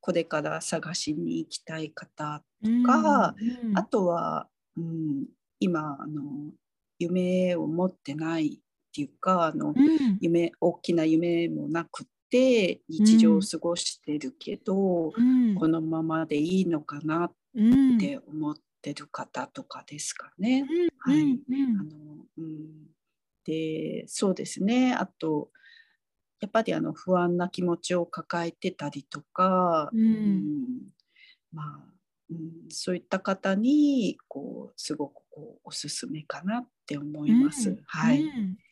これから探しに行きたい方とか、うんうん、あとは、うん、今あの夢を持ってないっていうかあの、夢大きな夢もなくて日常を過ごしてるけど、このままでいいのかなって思って。ってる方とかですかね。はい、あのうん、でそうですね。あとやっぱりあの不安な気持ちを抱えてたりとか、うん、うん、まあ、うん、そういった方にこうすごくこうおすすめかなって思います。うん、はい、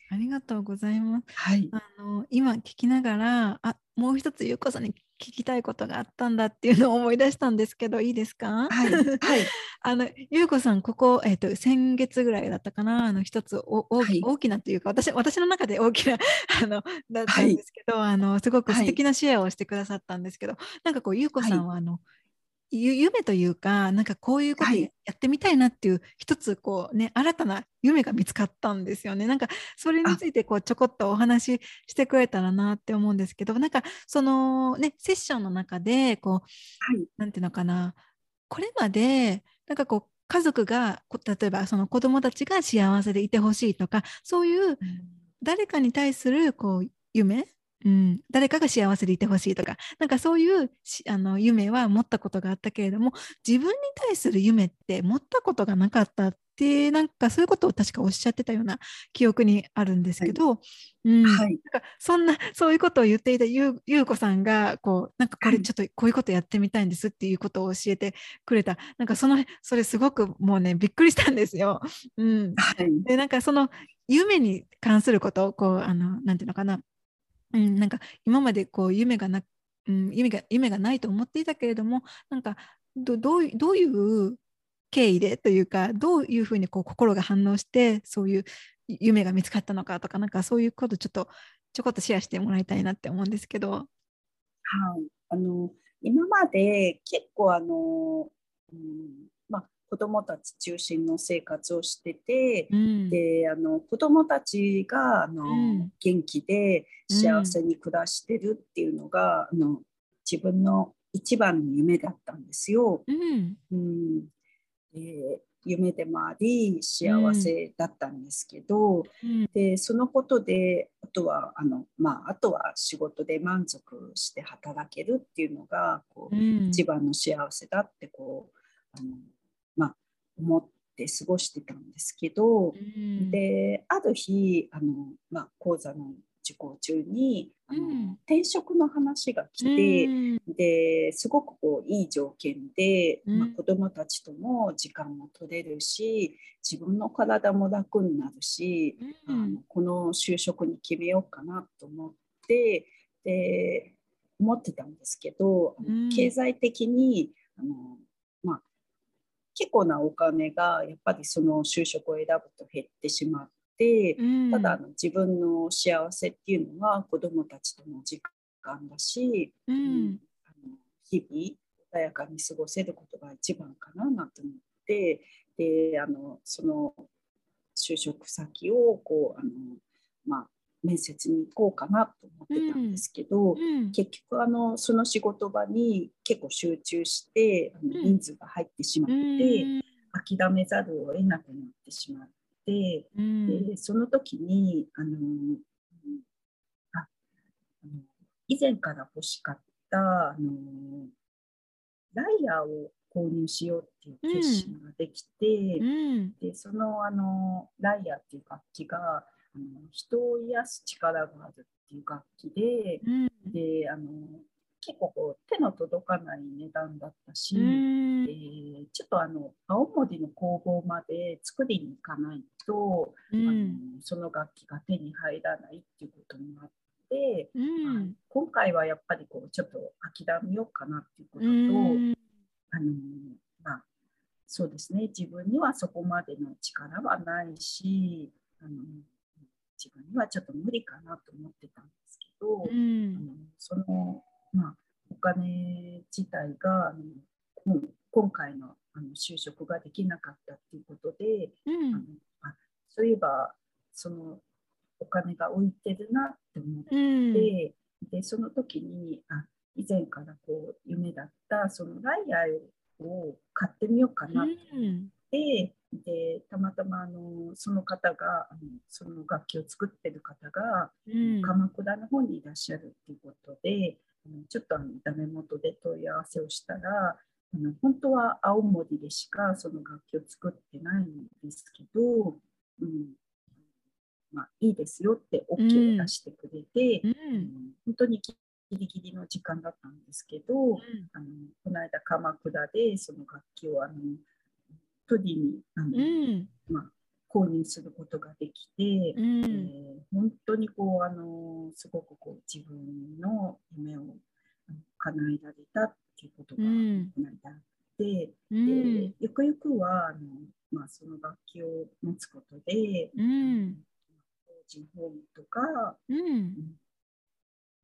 ありがとうございます。はい、あの今聞きながらあもう一つゆうこさんに聞きたいことがあったんだっていうのを思い出したんですけどいいですか？はい、はい、あのゆうこさんここ、えーと、先月ぐらいだったかな？あの一つおお、はい、大きなというか私私の中で 大きなあのだったんですけど、はい、あのすごく素敵なシェアをしてくださったんですけど、はい、なんかこうゆうこさんはあの、夢というかなんかこういうことやってみたいなっていう、はい、一つこうね新たな夢が見つかったんですよね。なんかそれについてこうちょこっとお話ししてくれたらなって思うんですけどなんかそのねセッションの中でこう、はい、なんていうのかなこれまでなんかこう家族が例えばその子どもたちが幸せでいてほしいとかそういう誰かに対するこう夢うん、誰かが幸せでいてほしいとかなんかそういうあの夢は持ったことがあったけれども自分に対する夢って持ったことがなかったってなんかそういうことを確かおっしゃってたような記憶にあるんですけど、はい、うん。はい、なんかそんなそういうことを言っていたゆうこさんがこうなんかこれちょっとこういうことやってみたいんですっていうことを教えてくれた。なんかそのそれすごくもうねびっくりしたんですよ。うん、はい、でなんかその夢に関することをこうあのなんていうのかなうん、なんか今までこう夢がな、うん、夢が夢がないと思っていたけれどもなんかどどうどういう経緯でというかどういうふうにこう心が反応してそういう夢が見つかったのかとかなんかそういうことちょっとちょこっとシェアしてもらいたいなって思うんですけど。はいあの今まで結構あの、うん子どもたち中心の生活をしてて、うん、であの子どもたちがあの、うん、元気で幸せに暮らしてるっていうのが、うん、あの自分の一番の夢だったんですよ。うん。で夢でもあり幸せだったんですけど、でそのことであとはあの、まあ、あとは仕事で満足して働けるっていうのがこう、一番の幸せだってこうあのまあ、思って過ごしてたんですけど、うん、である日あの、まあ、講座の受講中にあの、うん、転職の話が来て、うん、ですごくこういい条件で、まあ、子どもたちとも時間も取れるし自分の体も楽になるし、あのこの就職に決めようかなと思ってで思ってたんですけど、経済的にあの結構なお金がやっぱりその就職を選ぶと減ってしまって、うん、ただあの自分の幸せっていうのは子どもたちとの時間だし、うん、あの日々穏やかに過ごせることが一番かななんて思ってであのその就職先をこうあの、まあ、面接に行こうかなと思ってたんですけど、うん。うん、結局あのその仕事場に結構集中してあの人数が入ってしまって、諦めざるを得なくなってしまって、でその時にあのああの以前から欲しかったあのライヤーを購入しようっていう決心ができて、でそのあのライヤーっていう楽器があの人を癒す力があるっていう楽器で、うん、であの結構こう手の届かない値段だったし、えー、ちょっとあの青森の工房まで作りに行かないと、あのその楽器が手に入らないっていうこともあって、まあ、今回はやっぱりこうちょっと諦めようかなっていうことと、あのまあ、そうですね。自分にはそこまでの力はないしあの自分にはちょっと無理かなと思ってたんですけど、あのそのまあ、お金自体があの今回のあの就職ができなかったっていうことで、うん、あのあそういえばそのお金が浮いてるなって思って、うん、でその時にあ以前からこう夢だったそのライアーを買ってみようかなって、うん、ででたまたまあのその方があのその楽器を作ってる方が、鎌倉の方にいらっしゃるっていうことでちょっとあのダメ元で問い合わせをしたら、あの本当は青森でしかその楽器を作ってないんですけど、うん。まあ、いいですよって OK を出してくれて、うん、本当にギリギリの時間だったんですけど、うん、あのこの間鎌倉でその楽器をあの取りにあの、うん。まあ、購入することができて、うん、えー、本当にこうあのすごくこう自分の夢を叶えられたっていうことがこの間あって、うん、でゆくゆくはあの、まあ、その楽器を持つことで、うん、法人ホームとか、うん。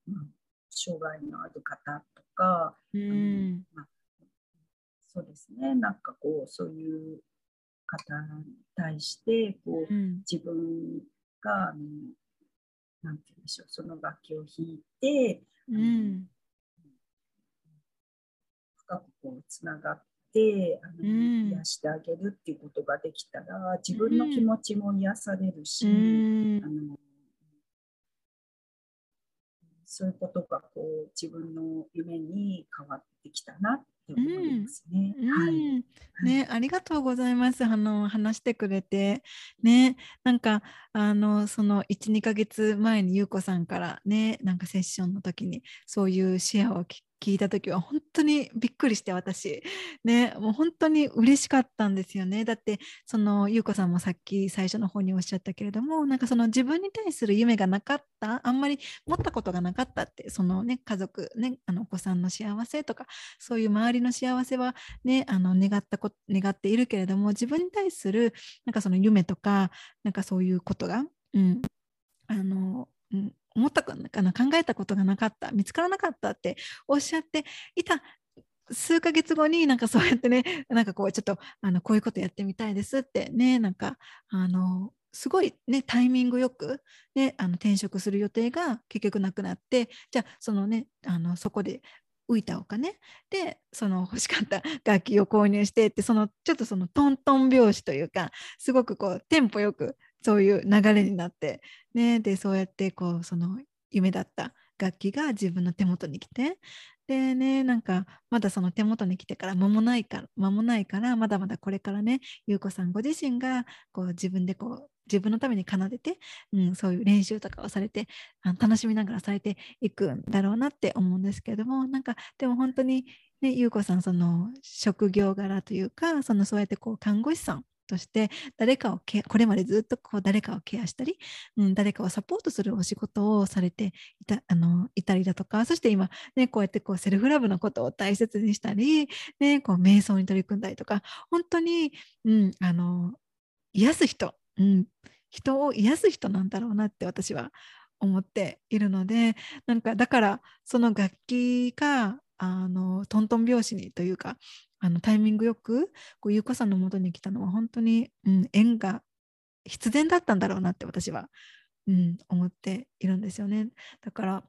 まあ、障害のある方とか、うん。まあ、そうですね。なんかこうそういう方に対してこう、うん、自分があのなんて言うんでしょうその楽器を弾いて、うん、深くこうつながってあの、うん、癒してあげるっていうことができたら自分の気持ちも癒されるし、あのそういうことがこう自分の夢に変わってきたなって思いますね。うん、はい、ね、ありがとうございます。あの話してくれて、ね、なんかあのその1、2ヶ月前に優子さんからね、なんかセッションの時にそういうシェアを聞聞いた時は本当にびっくりして私。ねもう本当に嬉しかったんですよね。だってその優子さんもさっき最初の方におっしゃったけれどもなんかその自分に対する夢がなかったあんまり持ったことがなかったってそのね家族ねあのお子さんの幸せとかそういう周りの幸せはねあの願ったこ願っているけれども自分に対するなんかその夢とかなんかそういうことが、うん、あの、うん、思ったかな考えたことがなかった見つからなかったっておっしゃっていた数ヶ月後になんかそうやってね なんかこうちょっとあのこういうことやってみたいですってねなんかあのすごいねタイミングよく、ね、あの転職する予定が結局なくなってじゃあそのねあのそこで浮いたお金でその欲しかった楽器を購入してってそのちょっとそのトントン拍子というかすごくこうテンポよくそういう流れになって、ね、でそうやってこうその夢だった楽器が自分の手元に来てでねなんかまだその手元に来てから間もないから間もないからまだまだこれからね優子さんご自身がこう自分でこう自分のために奏でて、うん、そういう練習とかをされてあの楽しみながらされていくんだろうなって思うんですけれどもなんかでも本当にね優子さんその職業柄というかそのそうやってこう看護師さんとして誰かをこれまでずっとこう誰かをケアしたり、うん、誰かをサポートするお仕事をされていたあのいたりだとかそして今、ね、こうやってこうセルフラブのことを大切にしたり、ね、こう瞑想に取り組んだりとか本当に、うん、あの癒す人、うん、人を癒す人なんだろうなって私は思っているのでなんかだからその楽器があのトントン拍子にというかあのタイミングよくこう優子さんのもとに来たのは本当に、うん、縁が必然だったんだろうなって私は、うん、思っているんですよね。だから、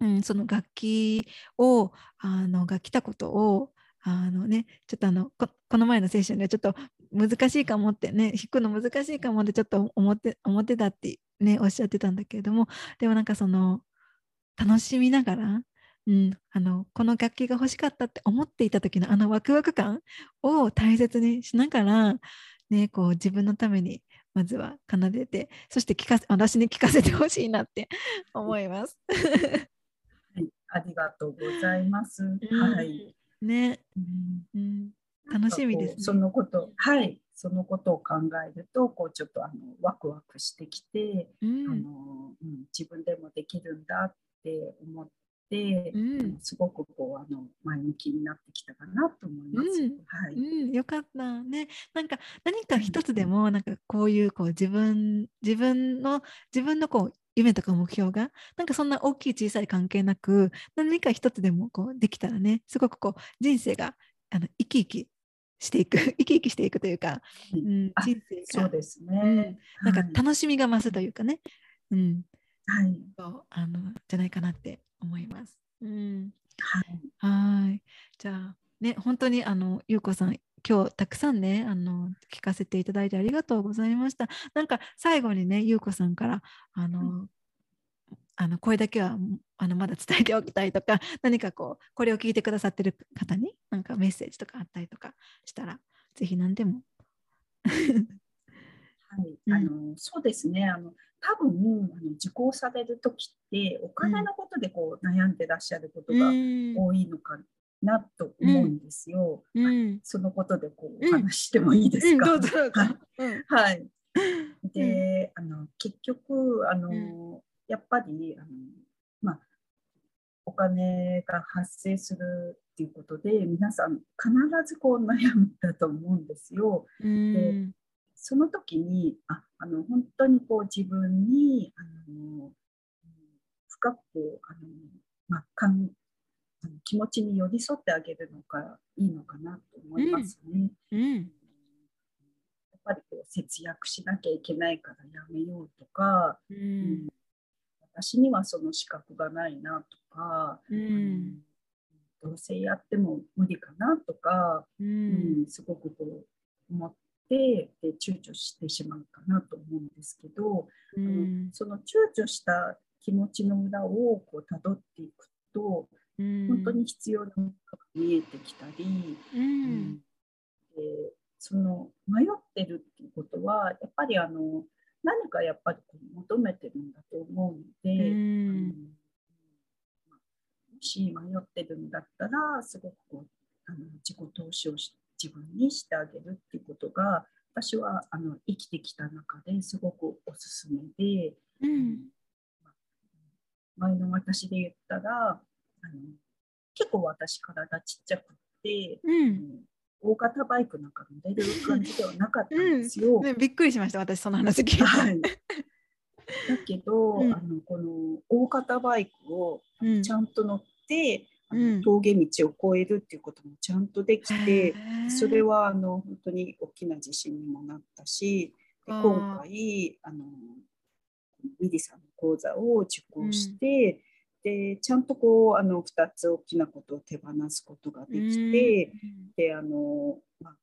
うん、その楽器をあのが来たことをあのね、ちょっとあのこの前のセッションでちょっと難しいかもってね弾くの難しいかもってちょっと思って思ってたってねおっしゃってたんだけれどもでもなんかその楽しみながらうん、あのこの楽器が欲しかったって思っていた時のあのワクワク感を大切にしながら、ね、こう自分のためにまずは奏でてそして聞かせ私に聞かせてほしいなって 思います。はい、ありがとうございます。はい。ね、うん、楽しみです、ね、そのこと、はい、そのことを考えると、こうちょっとあのワクワクしてきて、うん、あのうん、自分でもできるんだって思って、うん、すごくこうあの前向きになってきたかなと思います。うん、はい、うん、よかったね。なんか何か一つでもなんかこういうこう自分自分の自分のこう夢とか目標がなんかそんな大きい小さい関係なく何か一つでもこうできたらねすごくこう人生があの生き生きしていく 生き生きしていくというか、うん、人生が。そうですね、うん、なんか楽しみが増すというかね、うん、はい、そうあのじゃないかなって思います。うん、はい。はい。じゃあね本当にあのゆうこさん今日たくさんねあの聞かせていただいてありがとうございました。なんか最後にねゆうこさんからあの、うん、あの声だけはあのまだ伝えておきたいとか何かこうこれを聞いてくださってる方になんかメッセージとかあったりとかしたらぜひ何でも。はい、あのそうですね。あの多分あの受講される時ってお金のことでこう悩んでらっしゃることが多いのかなと思うんですよ。うん、そのことでこうお話してもいいですか？はい。で、あの結局あの、やっぱりあのまあお金が発生するっていうことで皆さん必ずこう悩むんだと思うんですよ。でその時にああの本当にこう自分にあの深くあの、まあ、かん気持ちに寄り添ってあげるのがいいのかなと思いますね。うん、うん、やっぱりこう節約しなきゃいけないからやめようとか、うん、うん、私にはその資格がないなとか、うん、どうせやっても無理かなとか、うん。すごくこう思ってで躊躇してしまうかなと思うんですけど、うん、その躊躇した気持ちの裏をこう辿っていくと、本当に必要なものが見えてきたり、うん、でその迷ってるっていうことはやっぱりあの何かやっぱり求めてるんだと思うので、うん、もし迷ってるんだったらすごくこうあの自己投資をし自分にしてあげるっていうことが私はあの生きてきた中ですごくおすすめで、うん、前の私で言ったらあの結構私体ちっちゃくて、うん、大型バイクなんか乗れる感じではなかったんですよ。うん。ね、びっくりしました私その話聞いて。はい、だけど、うん、あのこの大型バイクをちゃんと乗って、峠道を越えるっていうこともちゃんとできて、それはあの本当に大きな自信にもなったしで今回あのミリさんの講座を受講して、でちゃんとこうあの2つ大きなことを手放すことができて、であの、まあ、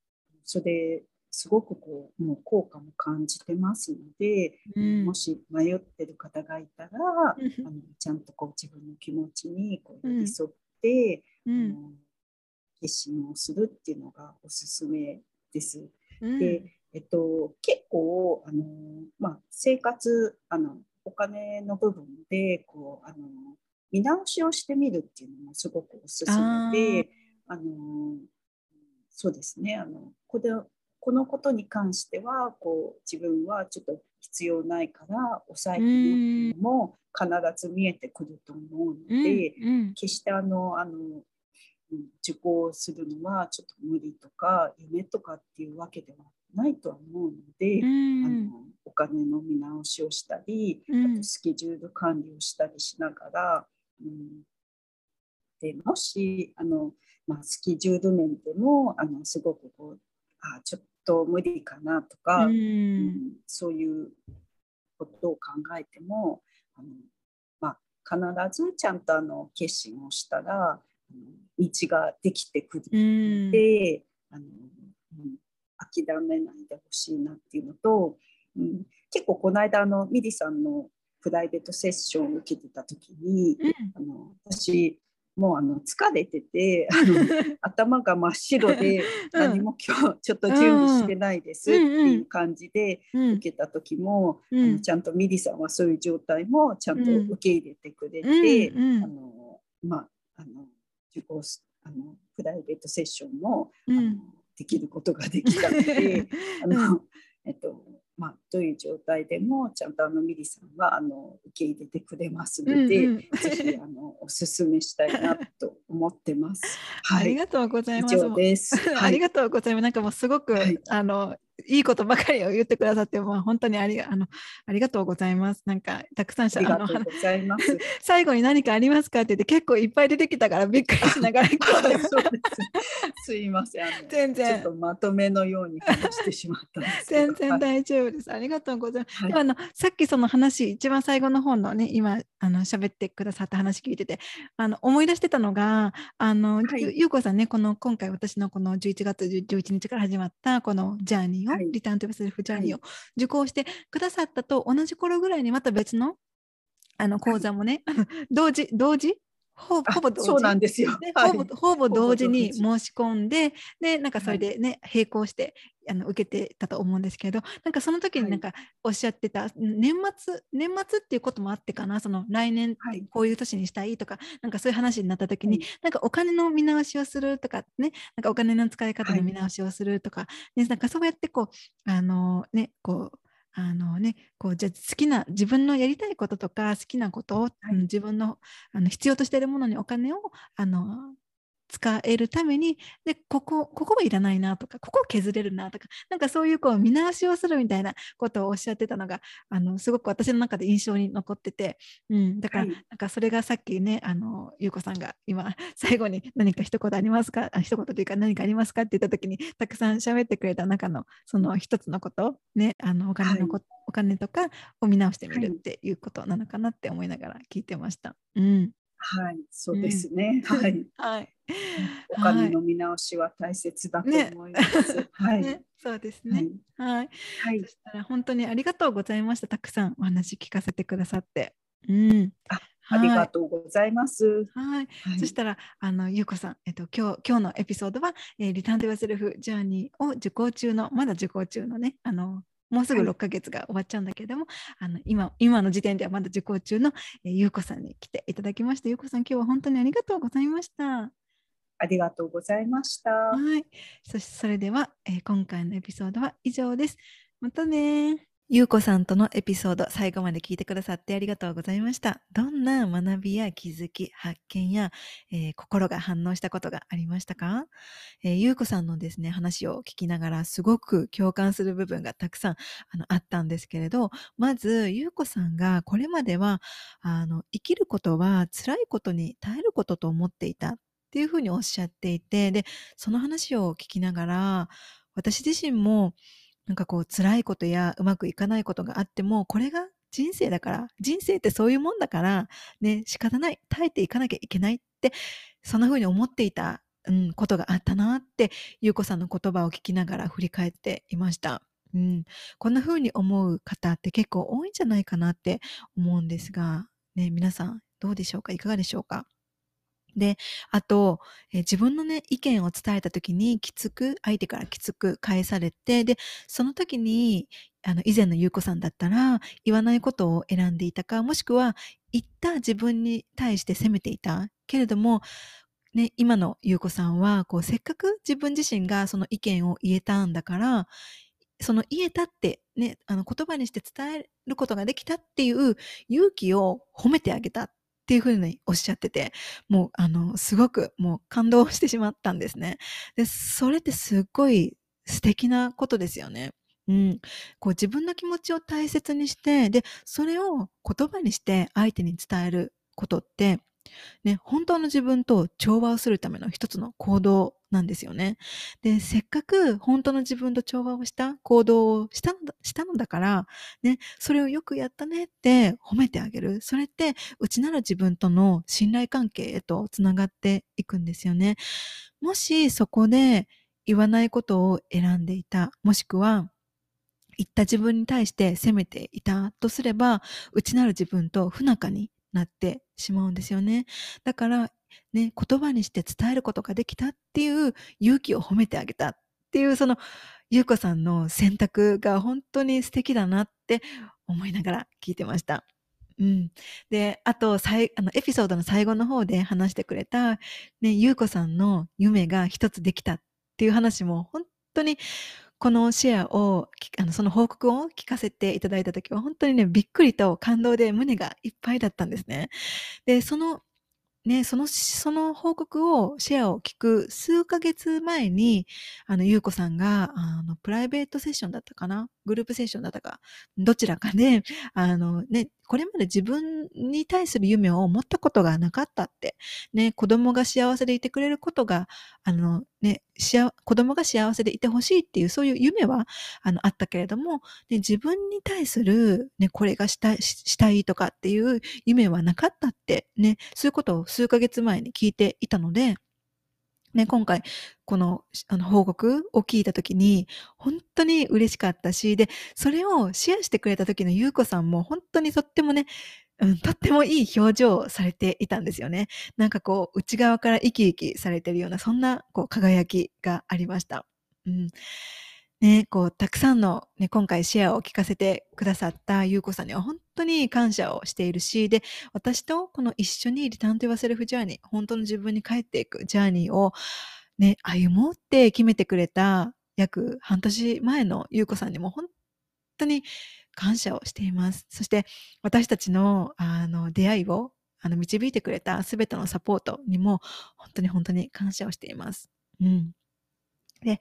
それすごくこうもう効果も感じてますので、うん、もし迷ってる方がいたら、あのちゃんとこう自分の気持ちにこう寄り添って、うん、あの決心をするっていうのがおすすめです。うん、でえっと、結構あの、まあ、生活あのお金の部分でこうあの見直しをしてみるっていうのもすごくおすすめで、あのそうですね。あのこれこのことに関してはこう自分はちょっと必要ないから抑えてるのも必ず見えてくると思うので、うんうん、決してあのあの受講するのはちょっと無理とか夢とかっていうわけではないとは思うので、うん、あのお金の見直しをしたり、あとスケジュール管理をしたりしながら、うん、でもしあの、まあ、スケジュール面でもあのすごくこうあちょっと無理かなとか、うん、うん、そういうことを考えてもあの、まあ、必ずちゃんとあの決心をしたら道ができてくる。ので、うん、あのうん、諦めないでほしいなっていうのと、うん、結構この間あのミリさんのプライベートセッションを受けてた時に、うん、あの私もうあの疲れててあの 頭が真っ白で何も今日ちょっと準備してないですっていう感じで受けた時も、うん、あのちゃんとミリさんはそういう状態もちゃんと受け入れてくれて、うん、あのまあ、あの受講あのプライベートセッションも、うん、あのできることができたので あの、えっとまあ、どういう状態でもちゃんとあのミリさんはあの受け入れてくれますので、うんうん、ぜひあのお勧めしたいなと思ってます。はい、ありがとうございます。以上です。ありがとうございます。なんかもうすごく、はい、あのいいことばかりを言ってくださって、まあ、本当にありあのありがとうございます。なんかたくさんあの 最後に何かありますかって言って結構いっぱい出てきたからびっくりしながら すいません。全然ちょっとまとめのように話してしまった 全然大丈夫です。ありがとうございます。はい、であのさっきその話一番最後の本のね今あの喋ってくださった話聞いててあの思い出してたのがあの、はい、ゆうこさんねこの今回私のこの11月11日から始まったこのジャーニーを、はい、リターントゥセルフジャーニーを受講してくださったと同じ頃ぐらいにまた別のあの講座もね、はい、同時同時ほほぼ同時そうなんですよ、ねはい、ほぼほぼ同時に申し込んででなんかそれでね、並行してあの受けてたと思うんですけどなんかその時になんかおっしゃってた、はい、年末年末っていうこともあってかなその来年こういう年にしたいとか、はい、なんかそういう話になった時に、はい、なんかお金の見直しをするとかねなんかお金の使い方の見直しをするとか、ね、なんかそうやってこうあのねこうあのね、こうじゃ好きな自分のやりたいこととか好きなことを、はい、自分のあの必要としているものにお金をあの使えるためにでここここはいらないなとかここを削れるなとかなんかそういうこう見直しをするみたいなことをおっしゃってたのがあのすごく私の中で印象に残ってて、うん、だから、はい、なんかそれがさっきねあの優子さんが今 最後に何か一言ありますかあ一言というか何かありますかって言った時にたくさん喋ってくれた中のその一つのことねあのお金のこと、はい、お金とかを見直してみるっていうことなのかなって思いながら聞いてました。うんはい、そうですね。うん、はい。はい。お金の見直しは大切だと思います。ね、はい、ね、そうですね。はい。はい。そしたら本当にありがとうございました。たくさんお話聞かせてくださって。うん。あありがとうございます。はい。はい、そしたら、あの、ゆうこさん、えっと、今日、今日のエピソードは、えー、リターン・デ・ワセルフ・ジャーニーを受講中の、まだ受講中のね、あの、もうすぐ6ヶ月が終わっちゃうんだけれども、はい、あの今今の時点ではまだ受講中の、えー、ゆうこさんに来ていただきました。ゆうこさん、今日は本当にありがとうございました。ありがとうございました。はい。そしてそれでは、えー、今回のエピソードは以上です。またねゆうこさんとのエピソード、最後まで聞いてくださってありがとうございました。どんな学びや気づき、発見や、えー、心が反応したことがありましたか、えー、ゆうこさんのですね、話を聞きながらすごく共感する部分がたくさんあのあったんですけれど、まず、ゆうこさんがこれまでは、あの、生きることは辛いことに耐えることと思っていたっていうふうにおっしゃっていて、で、その話を聞きながら、私自身も、なんかこう辛いことやうまくいかないことがあっても、これが人生だから、人生ってそういうもんだから、ね、仕方ない、耐えていかなきゃいけないって、そんな風に思っていた、うん、ことがあったなって、ゆうこさんの言葉を聞きながら振り返っていました。うん、こんな風に思う方って結構多いんじゃないかなって思うんですが、ね、皆さんどうでしょうか？いかがでしょうか？で、あと、え、自分のね、意見を伝えた時にきつく、相手からきつく返されて、で、その時に、あの、以前の優子さんだったら、言わないことを選んでいたか、もしくは、言った自分に対して責めていた。けれども、ね、今の優子さんは、こう、せっかく自分自身がその意見を言えたんだから、その言えたってね、あの言葉にして伝えることができたっていう勇気を褒めてあげたっていうふうにおっしゃってて、もう、あの、すごくもう感動してしまったんですね。で、それってすっごい素敵なことですよね。うん。こう自分の気持ちを大切にして、で、それを言葉にして相手に伝えることって、ね、本当の自分と調和をするための一つの行動なんですよね。で、せっかく本当の自分と調和をした行動をしたのだしたのだから、ね、それをよくやったねって褒めてあげる。それって内なる自分との信頼関係へとつながっていくんですよね。もしそこで言わないことを選んでいた、もしくは言った自分に対して責めていたとすれば、内なる自分と不仲になってしまうんですよね。だから、ね、言葉にして伝えることができたっていう勇気を褒めてあげたっていう、その、ゆうこさんの選択が本当に素敵だなって思いながら聞いてました。うん。で、あと、さいあのエピソードの最後の方で話してくれた、ね、ゆうこさんの夢が一つできたっていう話も、本当にこのシェアを、あのその報告を聞かせていただいた時は、本当にね、びっくりと感動で胸がいっぱいだったんですね。で、そのね、その、その報告を、シェアを聞く数ヶ月前に、あの、ゆうこさんが、あの、プライベートセッションだったかなグループセッションだったか、どちらかで、あのね、これまで自分に対する夢を持ったことがなかったって、ね、子供が幸せでいてくれることが、あのね、子供が幸せでいてほしいっていう、そういう夢は、あの、あったけれども、ね、自分に対する、ね、これがした、したいとかっていう夢はなかったって、ね、そういうことを数ヶ月前に聞いていたので、ね、今回、この、あの、報告を聞いたときに、本当に嬉しかったし、で、それをシェアしてくれた時のゆうこさんも、本当にとってもね、うん、とってもいい表情をされていたんですよね。なんかこう、内側から生き生きされてるような、そんな、こう、輝きがありました。うん。ね、こう、たくさんの、ね、今回シェアを聞かせてくださったゆうこさんには本当に感謝をしているし、で、私とこの一緒にリターンと言わせるフジャーニー、本当の自分に帰っていくジャーニーをね、歩もうって決めてくれた約半年前のゆうこさんにも本当に感謝をしています。そして私たちのあの出会いをあの導いてくれたすべてのサポートにも本当に本当に感謝をしています。うん。で、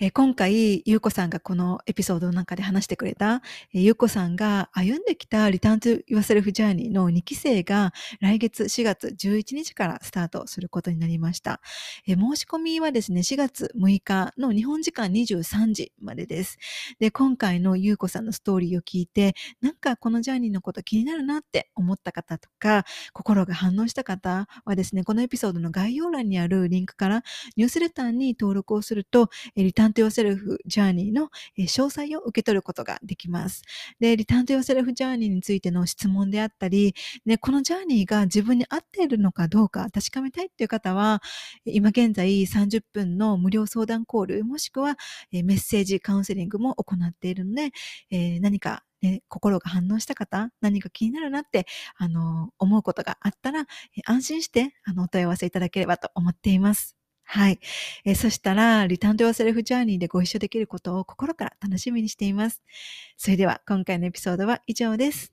えー、今回、ゆうこさんがこのエピソードの中で話してくれた、えー、ゆうこさんが歩んできたリターントゥ yourself journey の2期生が来月4月11日からスタートすることになりました。えー、申し込みはですね、4月6日の日本時間23時までです。で、今回のゆうこさんのストーリーを聞いて、なんかこのジャーニーのこと気になるなって思った方とか、心が反応した方はですね、このエピソードの概要欄にあるリンクからニュースレターに登録をすると、とリターントヨーセルフジャーニーの詳細を受け取ることができます。で、リターントヨーセルフジャーニーについての質問であったり、ね、このジャーニーが自分に合っているのかどうか確かめたいっていう方は、今現在30分の無料相談コール、もしくはメッセージカウンセリングも行っているので、え、何かね、心が反応した方、何か気になるなって、あの、思うことがあったら、安心して、あの、お問い合わせいただければと思っています。はい。えー、そしたら、リターンとヨーセルフジャーニーでご一緒できることを心から楽しみにしています。それでは、今回のエピソードは以上です。